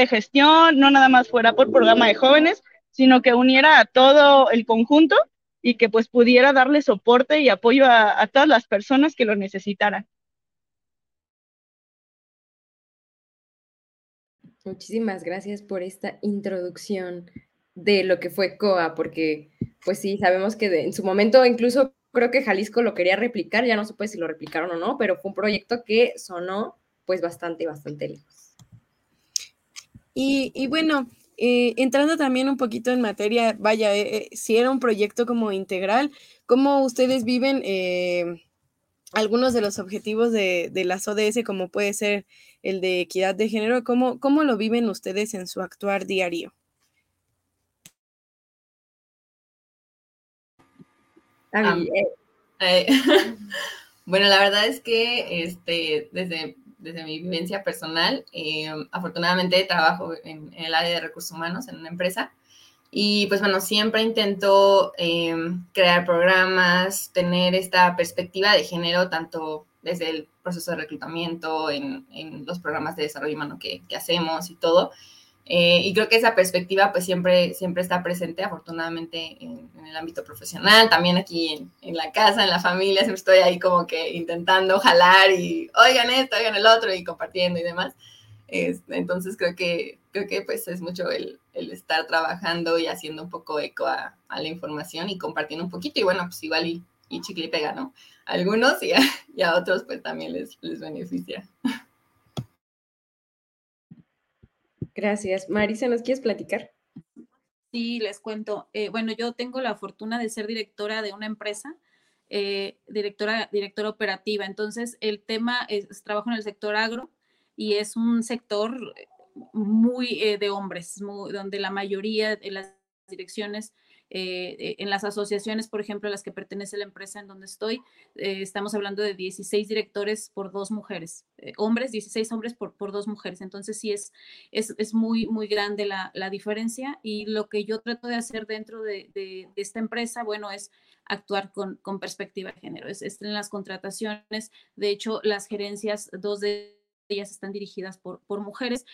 [SPEAKER 7] gestión, no nada más fuera por programa de jóvenes, sino que uniera a todo el conjunto y que pues pudiera darle soporte y apoyo a todas las personas que lo necesitaran.
[SPEAKER 2] Muchísimas gracias por esta introducción de lo que fue COA, porque pues sí, sabemos que en su momento incluso creo que Jalisco lo quería replicar, ya no supe si lo replicaron o no, pero fue un proyecto que sonó pues bastante, bastante lejos.
[SPEAKER 5] Y, bueno, eh, entrando también un poquito en materia, vaya, eh, eh, si era un proyecto como integral, ¿cómo ustedes viven algunos de los objetivos de, de, las ODS, como puede ser el de equidad de género, ¿cómo, cómo lo viven ustedes en su actuar diario?
[SPEAKER 8] Eh. Eh, bueno, la verdad es que este, desde, desde mi vivencia personal, eh, afortunadamente trabajo en, en, el área de recursos humanos en una empresa y pues bueno, siempre intento em, crear programas, tener esta perspectiva de género, tanto desde el proceso de reclutamiento, en, en los programas de desarrollo humano que, que, hacemos y todo. Eh, y creo que esa perspectiva pues siempre, siempre está presente, afortunadamente, en, el ámbito profesional, también aquí en, en, la casa, en la familia, siempre estoy ahí como que intentando jalar y oigan esto, oigan el otro y compartiendo y demás. entonces creo que, creo que pues es mucho el, el estar trabajando y haciendo un poco eco a, a, la información y compartiendo un poquito y bueno, pues igual y, y chicle y pega, ¿no? A algunos y a, y a otros pues también les, les beneficia.
[SPEAKER 2] Gracias. Marisa, ¿nos quieres platicar?
[SPEAKER 6] Sí, les cuento. Eh, bueno, yo tengo la fortuna de ser directora de una empresa, eh, directora, directora operativa. Entonces, el tema es, trabajo en el sector agro y es un sector muy eh, de hombres, donde la mayoría de las direcciones eh, en las asociaciones, por ejemplo, a las que pertenece la empresa en donde estoy, eh, estamos hablando de 16 directores por dos mujeres, eh, hombres, 16 hombres por, por dos mujeres. Entonces sí es, es, es muy, muy grande la, la, diferencia y lo que yo trato de hacer dentro de, de, esta empresa, bueno, es actuar con, con perspectiva de género. Es, es, en las contrataciones, de hecho, las gerencias, dos de ellas están dirigidas por, por mujeres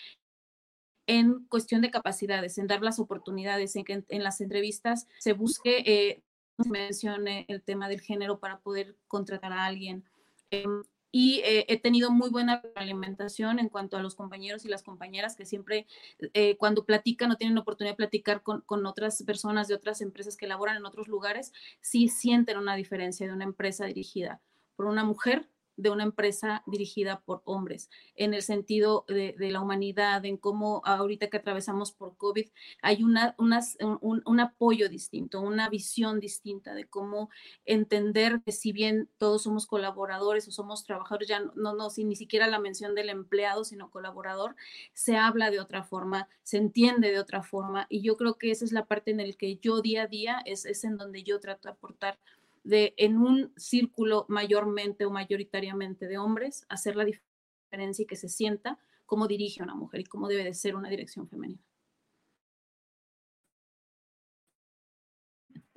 [SPEAKER 6] en cuestión de capacidades, en dar las oportunidades, en que en, las entrevistas se busque, eh, se mencione el tema del género para poder contratar a alguien. Em, y eh, he tenido muy buena alimentación en cuanto a los compañeros y las compañeras que siempre eh, cuando platican o tienen oportunidad de platicar con, con, otras personas de otras empresas que laboran en otros lugares, sí sienten una diferencia de una empresa dirigida por una mujer de una empresa dirigida por hombres, en el sentido de, la humanidad, en cómo ahorita que atravesamos por COVID, hay una, un, apoyo distinto, una visión distinta de cómo entender que si bien todos somos colaboradores o somos trabajadores, ya no, no, sin ni siquiera la mención del empleado, sino colaborador, se habla de otra forma, se entiende de otra forma, y yo creo que esa es la parte en la que yo día a día es, es en donde yo trato de aportar de en un círculo mayormente o mayoritariamente de hombres, hacer la diferencia y que se sienta cómo dirige una mujer y cómo debe de ser una dirección femenina.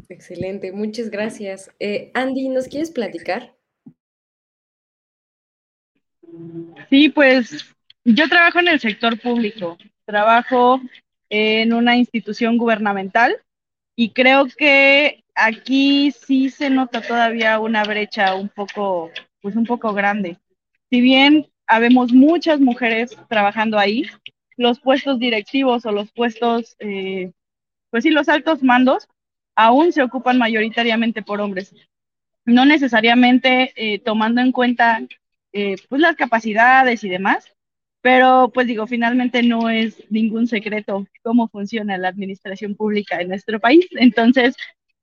[SPEAKER 2] Excelente, muchas gracias. Eh, Andy, ¿nos quieres platicar?
[SPEAKER 7] Sí, pues yo trabajo en el sector público, trabajo en una institución gubernamental y creo que aquí sí se nota todavía una brecha un poco, pues un poco grande. Si bien habemos muchas mujeres trabajando ahí, los puestos directivos o los puestos, eh, pues sí, los altos mandos, aún se ocupan mayoritariamente por hombres. No necesariamente eh, tomando en cuenta eh, pues las capacidades y demás, pero pues digo, finalmente no es ningún secreto cómo funciona la administración pública en nuestro país. Entonces,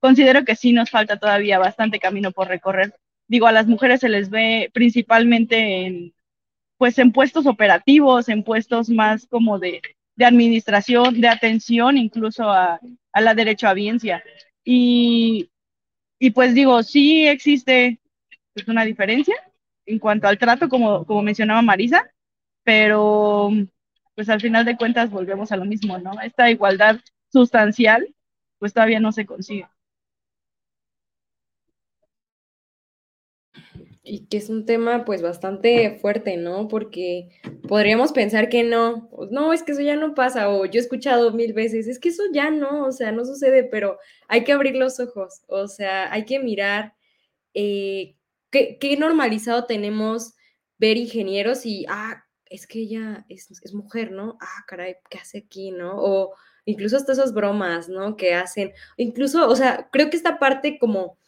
[SPEAKER 7] considero que sí nos falta todavía bastante camino por recorrer. Digo, a las mujeres se les ve principalmente en, pues en puestos operativos, en puestos más como de, de administración, de atención, incluso a, a la derechohabiencia. Y, y pues digo, sí existe pues, una diferencia en cuanto al trato, como, como mencionaba Marisa, pero pues al final de cuentas volvemos a lo mismo, ¿no? Esta igualdad sustancial, pues todavía no se consigue.
[SPEAKER 2] Y que es un tema pues bastante fuerte, ¿no? Porque podríamos pensar que no, no, es que eso ya no pasa, o yo he escuchado mil veces, es que eso ya no, o sea, no sucede, pero hay que abrir los ojos, o sea, hay que mirar eh, qué, qué, normalizado tenemos ver ingenieros y, ah, es que ella es, es mujer, ¿no? Ah, caray, ¿qué hace aquí, no? O incluso hasta esas bromas, ¿no? Que hacen, incluso, o sea, creo que esta parte como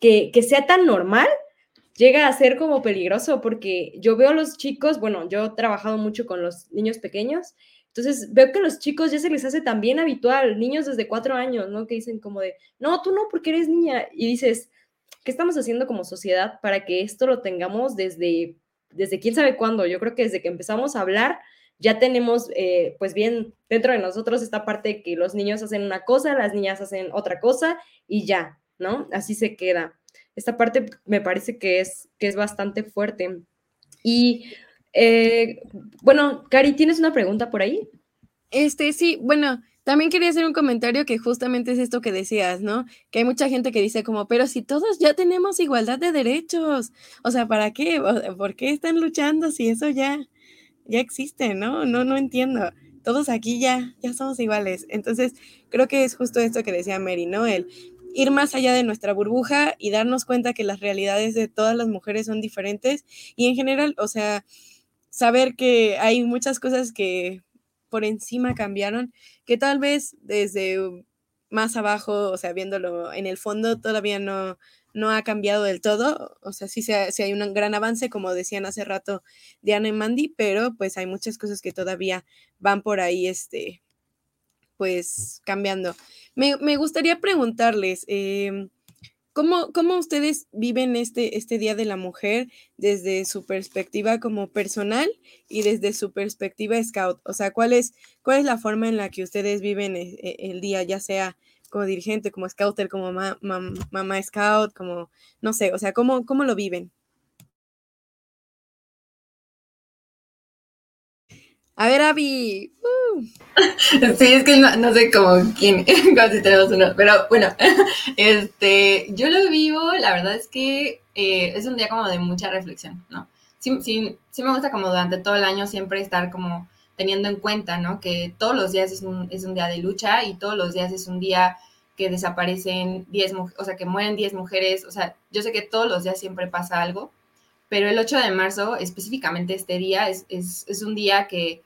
[SPEAKER 2] que, que sea tan normal llega a ser como peligroso porque yo veo a los chicos, bueno, yo he trabajado mucho con los niños pequeños, entonces veo que a los chicos ya se les hace también habitual, niños desde cuatro años, ¿no? Que dicen como de, no, tú no, porque eres niña. Y dices, ¿qué estamos haciendo como sociedad para que esto lo tengamos desde, desde quién sabe cuándo? Yo creo que desde que empezamos a hablar, ya tenemos, eh, pues bien, dentro de nosotros esta parte que los niños hacen una cosa, las niñas hacen otra cosa y ya, ¿no? Así se queda esta parte me parece que es, que es bastante fuerte. Y eh, bueno, Cari, ¿tienes una pregunta por ahí?
[SPEAKER 5] Este, sí, bueno, también quería hacer un comentario que justamente es esto que decías, ¿no? Que hay mucha gente que dice como, pero si todos ya tenemos igualdad de derechos, o sea, ¿para qué? ¿Por qué están luchando si eso ya, ya existe, ¿no? No, no entiendo. todos aquí ya, ya somos iguales. Entonces, creo que es justo esto que decía Mary, ¿no? El ir más allá de nuestra burbuja y darnos cuenta que las realidades de todas las mujeres son diferentes y en general, o sea, saber que hay muchas cosas que por encima cambiaron, que tal vez desde más abajo, o sea, viéndolo en el fondo, todavía no, no ha cambiado del todo. O sea, sí, sí hay un gran avance, como decían hace rato Diana y Mandy, pero pues hay muchas cosas que todavía van por ahí, este, pues cambiando. Me, gustaría preguntarles, em, ¿cómo, ¿cómo, ustedes viven este, este Día de la Mujer desde su perspectiva como personal y desde su perspectiva scout? O sea, ¿cuál es, cuál es la forma en la que ustedes viven el, eh, el día, ya sea como dirigente, como scouter, como mamá scout, como, no sé, o sea, ¿cómo, cómo lo viven? A ver, Abby.
[SPEAKER 8] Uh. Sí, es que no, sé cómo quién, casi tenemos uno, pero bueno, este, yo lo vivo, la verdad es que eh, es un día como de mucha reflexión, ¿no? Sí, sí, sí me gusta como durante todo el año siempre estar como teniendo en cuenta, ¿no? Que todos los días es un, es un día de lucha y todos los días es un día que desaparecen 10 mujeres, o sea, que mueren 10 mujeres, o sea, yo sé que todos los días siempre pasa algo, pero el 8 de marzo, específicamente este día, es, es, un día que,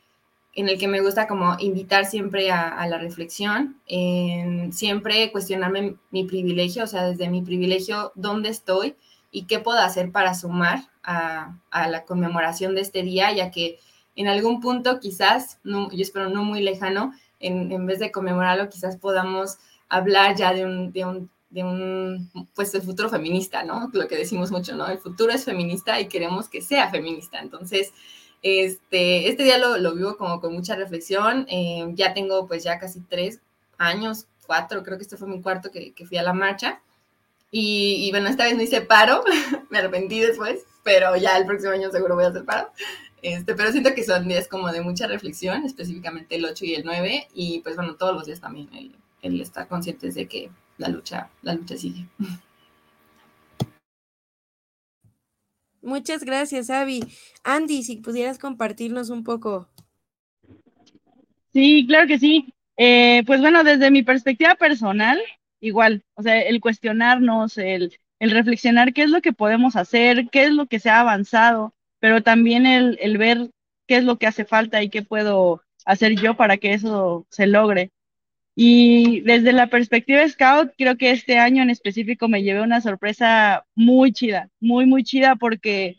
[SPEAKER 8] en el que me gusta como invitar siempre a, la reflexión, en siempre cuestionarme mi privilegio, o sea, desde mi privilegio, dónde estoy y qué puedo hacer para sumar a, a la conmemoración de este día, ya que en algún punto quizás, yo espero no muy lejano, en, en, vez de conmemorarlo, quizás podamos hablar ya de un, de un, de un, pues el futuro feminista, ¿no? Lo que decimos mucho, ¿no? El futuro es feminista y queremos que sea feminista. Entonces, este, este día lo, lo vivo como con mucha reflexión. Eh, ya tengo pues ya casi tres años, cuatro, creo que este fue mi cuarto que, que fui a la marcha. Y, y, bueno, esta vez no hice paro, me arrepentí después, pero ya el próximo año seguro voy a hacer paro. Este, pero siento que son días como de mucha reflexión, específicamente el 8 y el 9, y pues bueno, todos los días también el, el estar conscientes de que la lucha, la lucha sigue.
[SPEAKER 5] Muchas gracias, Avi. Andy, si pudieras compartirnos un poco.
[SPEAKER 7] Sí, claro que sí. Eh, pues bueno, desde mi perspectiva personal, igual, o sea, el cuestionarnos, el, el reflexionar qué es lo que podemos hacer, qué es lo que se ha avanzado, pero también el, ver qué es lo que hace falta y qué puedo hacer yo para que eso se logre. Y desde la perspectiva Scout, creo que este año en específico me llevé una sorpresa muy chida, muy, muy chida porque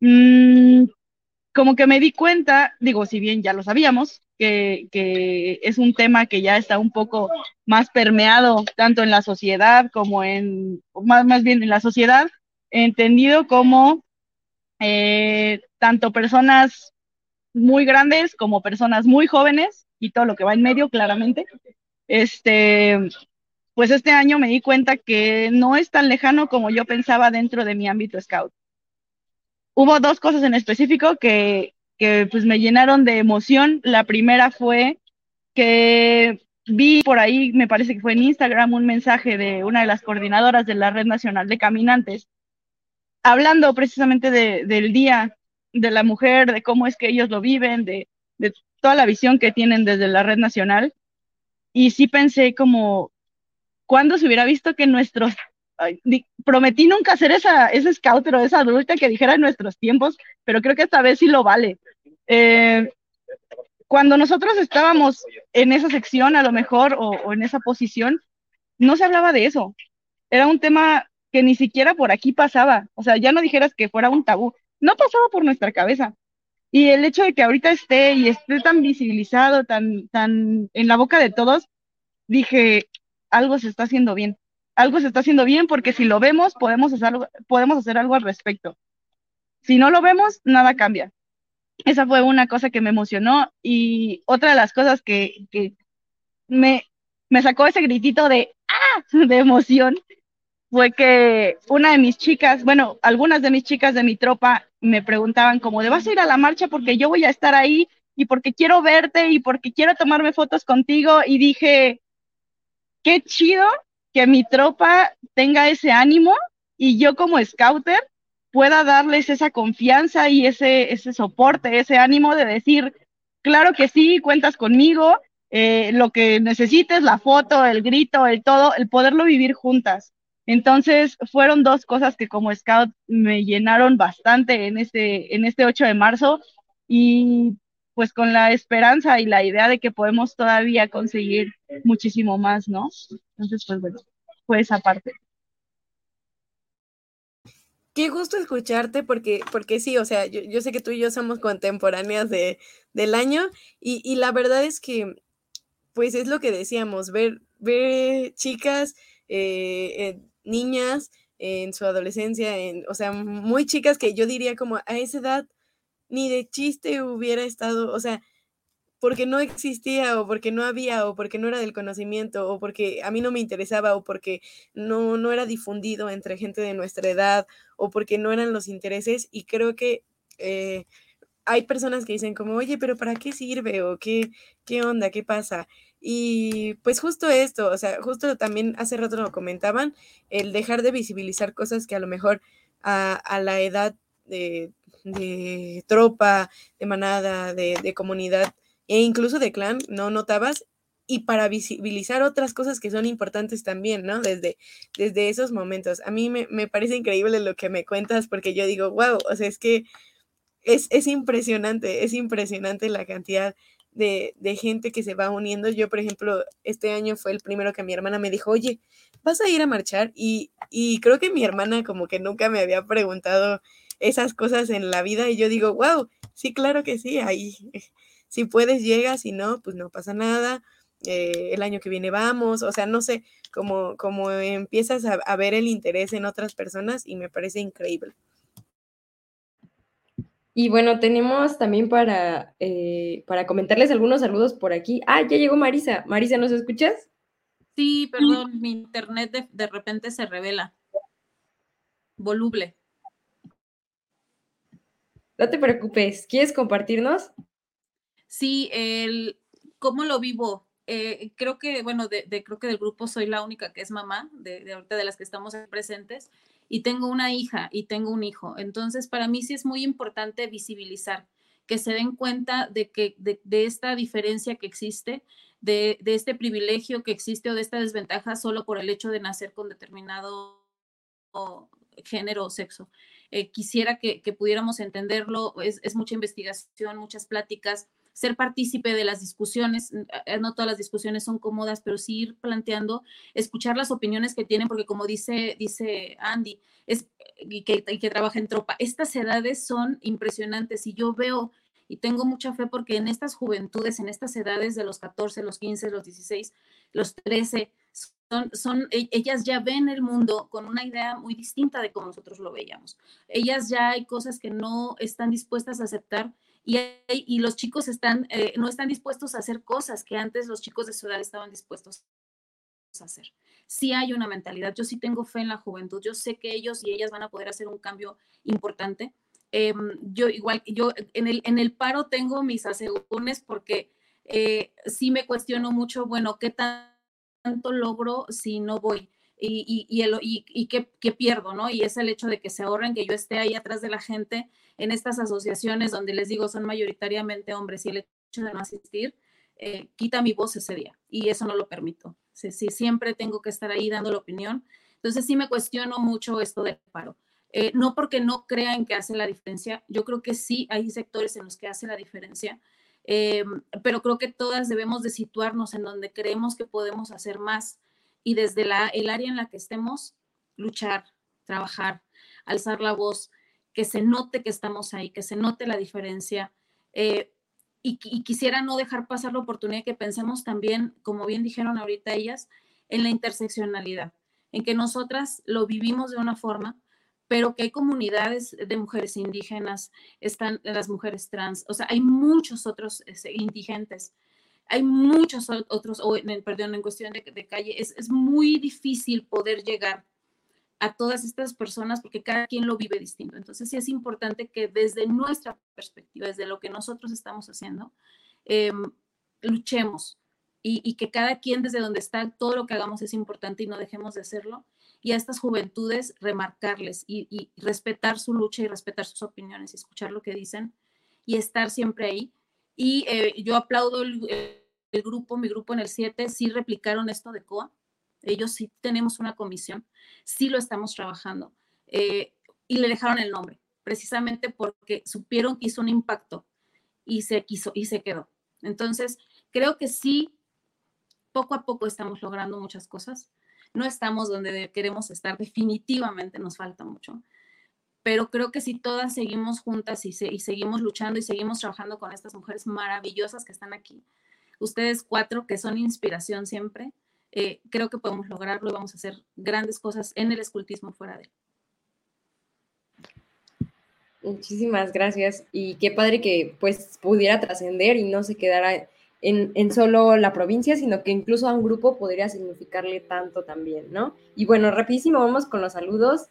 [SPEAKER 7] mm, como que me di cuenta, digo, si bien ya lo sabíamos, que, que, es un tema que ya está un poco más permeado tanto en la sociedad como en, más, más bien en la sociedad, entendido como eh, tanto personas muy grandes como personas muy jóvenes y todo lo que va en medio, claramente. Este, pues este año me di cuenta que no es tan lejano como yo pensaba dentro de mi ámbito scout. Hubo dos cosas en específico que, que pues me llenaron de emoción. La primera fue que vi por ahí, me parece que fue en Instagram, un mensaje de una de las coordinadoras de la Red Nacional de Caminantes, hablando precisamente de, del Día de la Mujer, de cómo es que ellos lo viven, de, de toda la visión que tienen desde la red nacional. Y sí pensé como, ¿cuándo se hubiera visto que nuestros... prometí nunca hacer esa, ese scout o esa adulta que dijera en nuestros tiempos, pero creo que esta vez sí lo vale. Eh, cuando nosotros estábamos en esa sección, a lo mejor, o, o en esa posición, no se hablaba de eso. Era un tema que ni siquiera por aquí pasaba. O sea, ya no dijeras que fuera un tabú, no pasaba por nuestra cabeza. Y el hecho de que ahorita esté y esté tan visibilizado, tan, tan en la boca de todos, dije, algo se está haciendo bien. Algo se está haciendo bien porque si lo vemos, podemos hacer, podemos hacer algo al respecto. Si no lo vemos, nada cambia. Esa fue una cosa que me emocionó y otra de las cosas que, que me, me sacó ese gritito de ¡ah! de emoción fue que una de mis chicas, bueno, algunas de mis chicas de mi tropa me preguntaban como de vas a ir a la marcha porque yo voy a estar ahí y porque quiero verte y porque quiero tomarme fotos contigo y dije, qué chido que mi tropa tenga ese ánimo y yo como scouter pueda darles esa confianza y ese, ese soporte, ese ánimo de decir, claro que sí, cuentas conmigo, eh, lo que necesites, la foto, el grito, el todo, el poderlo vivir juntas. Entonces, fueron dos cosas que como scout me llenaron bastante en este, en este 8 de marzo y pues con la esperanza y la idea de que podemos todavía conseguir muchísimo más, ¿no? Entonces, pues bueno, fue esa parte.
[SPEAKER 5] Qué gusto escucharte porque, porque sí, o sea, yo, sé que tú y yo somos contemporáneas de, del año y, la verdad es que, pues es lo que decíamos, ver, ver chicas, eh, niñas en su adolescencia, en, o sea, muy chicas que yo diría como a esa edad ni de chiste hubiera estado, o sea, porque no existía o porque no había o porque no era del conocimiento o porque a mí no me interesaba o porque no, no era difundido entre gente de nuestra edad o porque no eran los intereses y creo que eh, hay personas que dicen como, oye, pero ¿para qué sirve? o qué, qué onda, qué pasa. Y pues justo esto, o sea, justo también hace rato lo comentaban, el dejar de visibilizar cosas que a lo mejor a, a la edad de, de, tropa, de manada, de, de comunidad, e incluso de clan, no notabas, y para visibilizar otras cosas que son importantes también, ¿no? Desde, desde esos momentos. A mí me, me parece increíble lo que me cuentas porque yo digo, wow, o sea, es que es, es impresionante, es impresionante la cantidad de, de, gente que se va uniendo. Yo, por ejemplo, este año fue el primero que mi hermana me dijo, oye, ¿vas a ir a marchar? Y, y creo que mi hermana como que nunca me había preguntado esas cosas en la vida y yo digo, wow, sí, claro que sí, ahí si puedes, llegas, si no, pues no pasa nada. Eh, el año que viene vamos, o sea, no sé, como, como empiezas a, ver el interés en otras personas y me parece increíble.
[SPEAKER 2] Y bueno, tenemos también para, eh, para comentarles algunos saludos por aquí. Ah, ya llegó Marisa. Marisa, ¿nos escuchas?
[SPEAKER 6] Sí, perdón, mi internet de, de repente se revela. Voluble.
[SPEAKER 2] No te preocupes. ¿Quieres compartirnos?
[SPEAKER 6] Sí, el cómo lo vivo. Eh, creo que, bueno, de, creo que del grupo soy la única que es mamá, de, ahorita de las que estamos presentes, y tengo una hija y tengo un hijo. Entonces, para mí sí es muy importante visibilizar, que se den cuenta de que de, esta diferencia que existe, de, este privilegio que existe o de esta desventaja solo por el hecho de nacer con determinado género o sexo. Eh, quisiera que, pudiéramos entenderlo, es mucha investigación, muchas pláticas ser partícipe de las discusiones, eh, no todas las discusiones son cómodas, pero sí ir planteando, escuchar las opiniones que tienen, porque como dice, dice Andy, es, y, que, y que trabaja en tropa, estas edades son impresionantes y yo veo y tengo mucha fe porque en estas juventudes, en estas edades de los 14, los 15, los 16, los 13, son, son, e, ellas ya ven el mundo con una idea muy distinta de cómo nosotros lo veíamos. Ellas ya hay cosas que no están dispuestas a aceptar y, los chicos están, eh, no están dispuestos a hacer cosas que antes los chicos de su edad estaban dispuestos a hacer. Sí hay una mentalidad, yo sí tengo fe en la juventud, yo sé que ellos y ellas van a poder hacer un cambio importante. Em, yo igual, yo en el, en el paro tengo mis asegúnes porque eh, sí me cuestiono mucho, bueno, ¿qué tanto logro si no voy? Y, y, el, y, y qué, pierdo, ¿no? Y es el hecho de que se ahorren, que yo esté ahí atrás de la gente en estas asociaciones donde les digo son mayoritariamente hombres y el hecho de no asistir eh, quita mi voz ese día y eso no lo permito. Si, siempre tengo que estar ahí dando la opinión. Entonces sí me cuestiono mucho esto del paro. Eh, no porque no crean que hace la diferencia, yo creo que sí hay sectores en los que hace la diferencia, eh, pero creo que todas debemos de situarnos en donde creemos que podemos hacer más y desde el área en la que estemos, luchar, trabajar, alzar la voz, que se note que estamos ahí, que se note la diferencia. Eh, y, quisiera no dejar pasar la oportunidad que pensemos también, como bien dijeron ahorita ellas, en la interseccionalidad, en que nosotras lo vivimos de una forma, pero que hay comunidades de mujeres indígenas, están las mujeres trans, o sea, hay muchos otros este, indigentes hay muchos otros, perdón, en cuestión de, calle, es, es, muy difícil poder llegar a todas estas personas porque cada quien lo vive distinto. Entonces sí es importante que desde nuestra perspectiva, desde lo que nosotros estamos haciendo, em, luchemos y, y, que cada quien desde donde está, todo lo que hagamos es importante y no dejemos de hacerlo. Y a estas juventudes remarcarles y, y respetar su lucha y respetar sus opiniones y escuchar lo que dicen y estar siempre ahí Y eh, yo aplaudo el, el, grupo, mi grupo en el 7, sí replicaron esto de COA. Ellos sí tenemos una comisión, sí lo estamos trabajando. Eh, y le dejaron el nombre, precisamente porque supieron que hizo un impacto y se quiso y se quedó. Entonces, creo que sí, poco a poco estamos logrando muchas cosas. No estamos donde queremos estar, definitivamente nos falta mucho pero creo que si todas seguimos juntas y, seguimos luchando y seguimos trabajando con estas mujeres maravillosas que están aquí, ustedes cuatro que son inspiración siempre, eh, creo que podemos lograrlo y vamos a hacer grandes cosas en el escultismo fuera de él.
[SPEAKER 2] Muchísimas gracias y qué padre que pues pudiera trascender y no se quedara en, en, solo la provincia, sino que incluso a un grupo podría significarle tanto también, ¿no? Y bueno, rapidísimo, vamos con los saludos.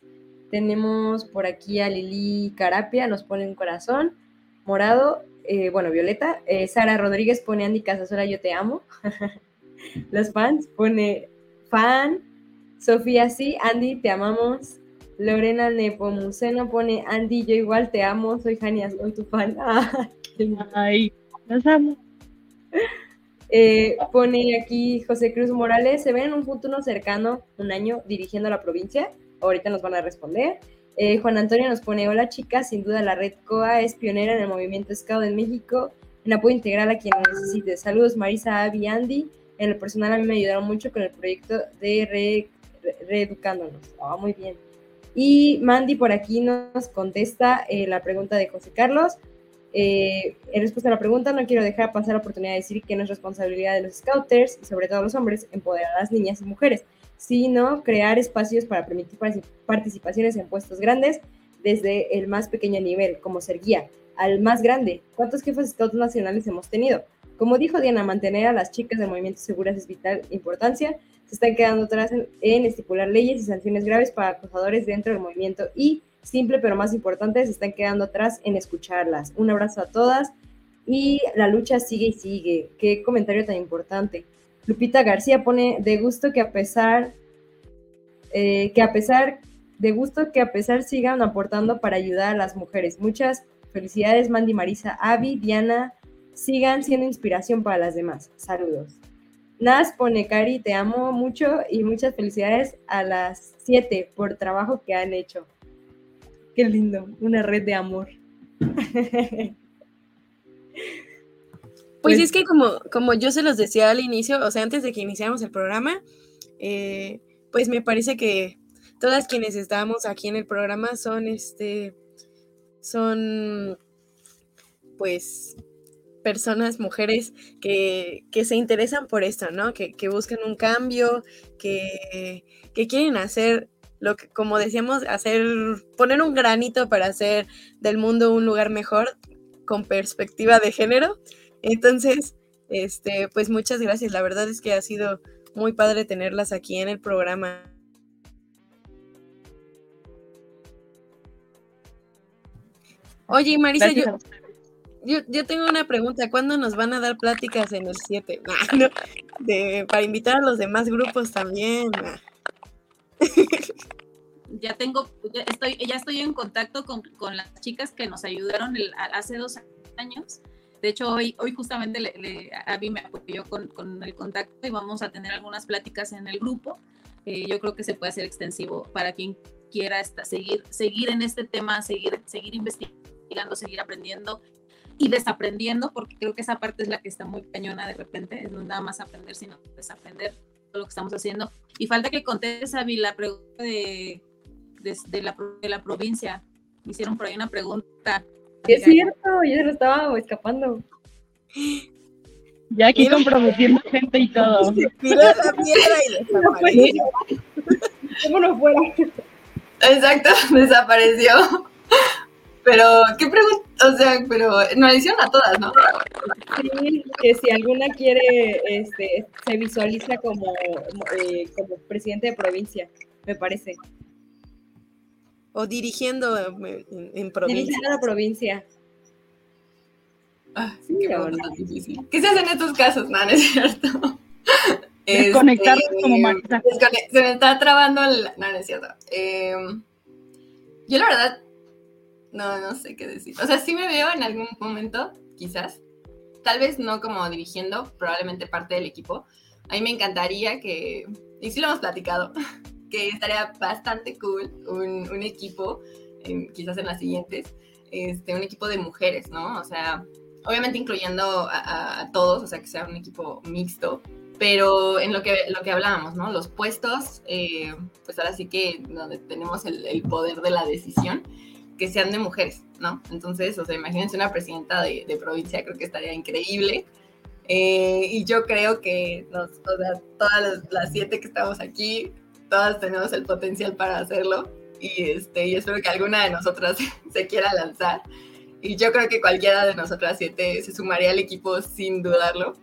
[SPEAKER 2] Tenemos por aquí a Lili Carapia, nos pone un corazón morado, eh, bueno, violeta. Eh, Sara Rodríguez pone Andy Casasola, yo te amo. Los fans pone fan. Sofía, sí, Andy, te amamos. Lorena Nepomuceno pone Andy, yo igual te amo, soy Jania, soy tu fan.
[SPEAKER 7] Ay, los amo.
[SPEAKER 2] Eh, pone aquí José Cruz Morales, ¿se ven en un futuro cercano, un año, dirigiendo la provincia? Ahorita nos van a responder. Eh, Juan Antonio nos pone, hola chicas, sin duda la red COA es pionera en el movimiento Scout en México, en apoyo integral a quien necesite. Saludos Marisa, Avi, Andy. En lo personal a mí me ayudaron mucho con el proyecto de Reeducándonos. Ah, muy bien. Y Mandy por aquí nos contesta eh, la pregunta de José Carlos. Eh, en respuesta a la pregunta, no quiero dejar pasar la oportunidad de decir que no es responsabilidad de los scouters y sobre todo los hombres empoderar a las niñas y mujeres sino crear espacios para permitir participaciones en puestos grandes desde el más pequeño nivel, como ser guía, al más grande. ¿Cuántos jefes scouts nacionales hemos tenido? Como dijo Diana, mantener a las chicas del movimiento seguras es vital importancia. Se están quedando atrás en, en, estipular leyes y sanciones graves para acosadores dentro del movimiento y, simple pero más importante, se están quedando atrás en escucharlas. Un abrazo a todas y la lucha sigue y sigue. Qué comentario tan importante. Lupita García pone de gusto que a pesar, eh, que a pesar, de gusto que a pesar sigan aportando para ayudar a las mujeres. Muchas felicidades, Mandy Marisa, Avi, Diana, sigan siendo inspiración para las demás. Saludos. Nas pone, Cari, te amo mucho y muchas felicidades a las siete por trabajo que han hecho. Qué lindo, una red de amor.
[SPEAKER 5] Pues, es que como, como yo se los decía al inicio, o sea, antes de que iniciáramos el programa, eh, pues me parece que todas quienes estábamos aquí en el programa son, este, son, pues, personas, mujeres que, se interesan por esto, ¿no? Que, buscan un cambio, que, que, quieren hacer lo que, como decíamos, hacer, poner un granito para hacer del mundo un lugar mejor con perspectiva de género. Entonces, este, pues muchas gracias. La verdad es que ha sido muy padre tenerlas aquí en el programa. Oye, Marisa, yo, tengo una pregunta. ¿Cuándo nos van a dar pláticas en el 7? para invitar a los demás grupos también.
[SPEAKER 6] ya tengo, ya estoy, ya estoy en contacto con, las chicas que nos ayudaron hace dos años de hecho, hoy, hoy justamente le, a mí me apoyó con, con, el contacto y vamos a tener algunas pláticas en el grupo. Eh, yo creo que se puede hacer extensivo para quien quiera esta, seguir, seguir en este tema, seguir, seguir investigando, seguir aprendiendo y desaprendiendo, porque creo que esa parte es la que está muy cañona de repente, no nada más aprender, sino desaprender todo lo que estamos haciendo. Y falta que contestes, Avi, la pregunta de, de, la, de la provincia. Me hicieron por ahí una pregunta
[SPEAKER 2] es cierto, yo se lo estaba escapando.
[SPEAKER 7] Ya aquí comprometiendo gente y todo.
[SPEAKER 5] Mira la mierda y desapareció.
[SPEAKER 2] ¿Cómo no fuera?
[SPEAKER 8] Exacto, desapareció. Pero, ¿qué pregunta? O sea, pero nos hicieron a todas, ¿no?
[SPEAKER 2] Sí, que si alguna quiere, este, se visualiza como, eh, como presidente de provincia, me parece.
[SPEAKER 5] O dirigiendo en, provincia.
[SPEAKER 2] Dirigiendo la provincia.
[SPEAKER 8] Ah, sí, qué difícil. ¿Qué se hace en estos casos? No, no es cierto.
[SPEAKER 7] Desconectarnos este, como Marta.
[SPEAKER 8] Se me está trabando el... No, no es cierto. Em, yo la verdad, no, no sé qué decir. O sea, sí me veo en algún momento, quizás, tal vez no como dirigiendo, probablemente parte del equipo. A mí me encantaría que, y sí lo hemos platicado, que estaría bastante cool un, equipo, quizás en las siguientes, este, un equipo de mujeres, ¿no? O sea, obviamente incluyendo a, todos, o sea, que sea un equipo mixto, pero en lo que, lo que hablábamos, ¿no? Los puestos, eh, pues ahora sí que donde tenemos el, el, poder de la decisión, que sean de mujeres, ¿no? Entonces, o sea, imagínense una presidenta de, de provincia, creo que estaría increíble. Eh, y yo creo que nos, o sea, todas las, siete que estamos aquí, todas tenemos el potencial para hacerlo. Y, este, y espero que alguna de nosotras se quiera lanzar. Y yo creo que cualquiera de nosotras siete se sumaría al equipo sin dudarlo.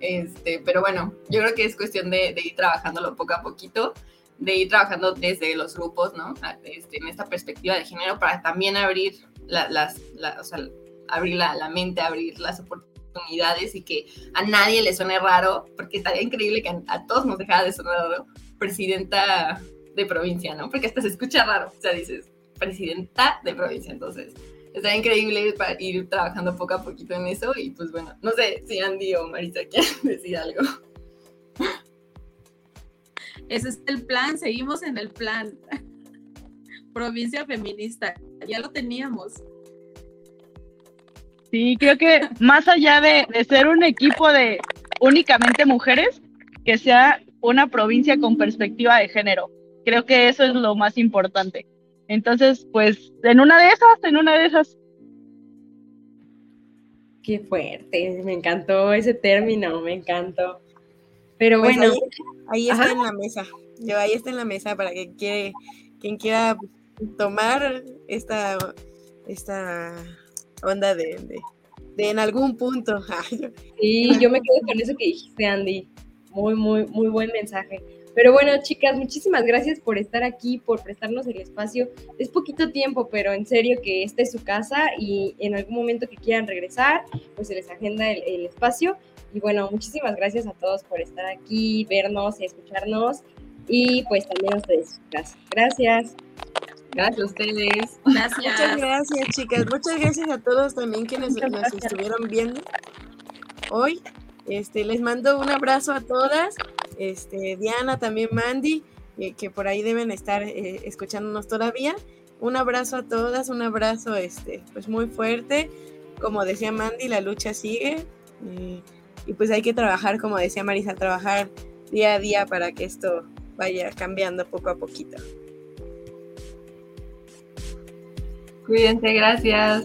[SPEAKER 8] Este, pero bueno, yo creo que es cuestión de, ir trabajándolo poco a poquito, de ir trabajando desde los grupos, ¿no? Este, en esta perspectiva de género para también abrir las, o sea, abrir la, la, mente, abrir las oportunidades y que a nadie le suene raro, porque estaría increíble que a, todos nos dejara de sonar raro, presidenta de provincia, ¿no? Porque hasta se escucha raro, o sea, dices, presidenta de provincia, entonces está increíble para ir trabajando poco a poquito en eso y pues bueno, no sé si Andy o Marisa quieren decir algo.
[SPEAKER 6] Ese es el plan, seguimos en el plan. Provincia feminista, ya lo teníamos.
[SPEAKER 7] Sí, creo que más allá de, de ser un equipo de únicamente mujeres, que sea una provincia con perspectiva de género. Creo que eso es lo más importante. Entonces, pues, en una de esas, en una de esas.
[SPEAKER 2] Qué fuerte, me encantó ese término, me encantó. Pero pues bueno.
[SPEAKER 5] Ahí, está en la mesa. Yo ahí está en la mesa para que quiere, quien quiera tomar esta, esta onda de, de, de en algún punto.
[SPEAKER 2] sí, yo me quedo con eso que dijiste, Andy. Muy, muy, muy buen mensaje. Pero bueno, chicas, muchísimas gracias por estar aquí, por prestarnos el espacio. Es poquito tiempo, pero en serio que esta es su casa y en algún momento que quieran regresar, pues se les agenda el, espacio. Y bueno, muchísimas gracias a todos por estar aquí, vernos y escucharnos. Y pues también a ustedes, chicas. Gracias.
[SPEAKER 8] Gracias a ustedes.
[SPEAKER 5] Gracias. Muchas gracias, chicas. Muchas gracias a todos también que nos, nos estuvieron viendo hoy. Este, les mando un abrazo a todas. Este, Diana, también Mandy, que por ahí deben estar eh, escuchándonos todavía. Un abrazo a todas, un abrazo este, pues muy fuerte. Como decía Mandy, la lucha sigue. Eh, y pues hay que trabajar, como decía Marisa, trabajar día a día para que esto vaya cambiando poco a poquito.
[SPEAKER 8] Cuídense, gracias.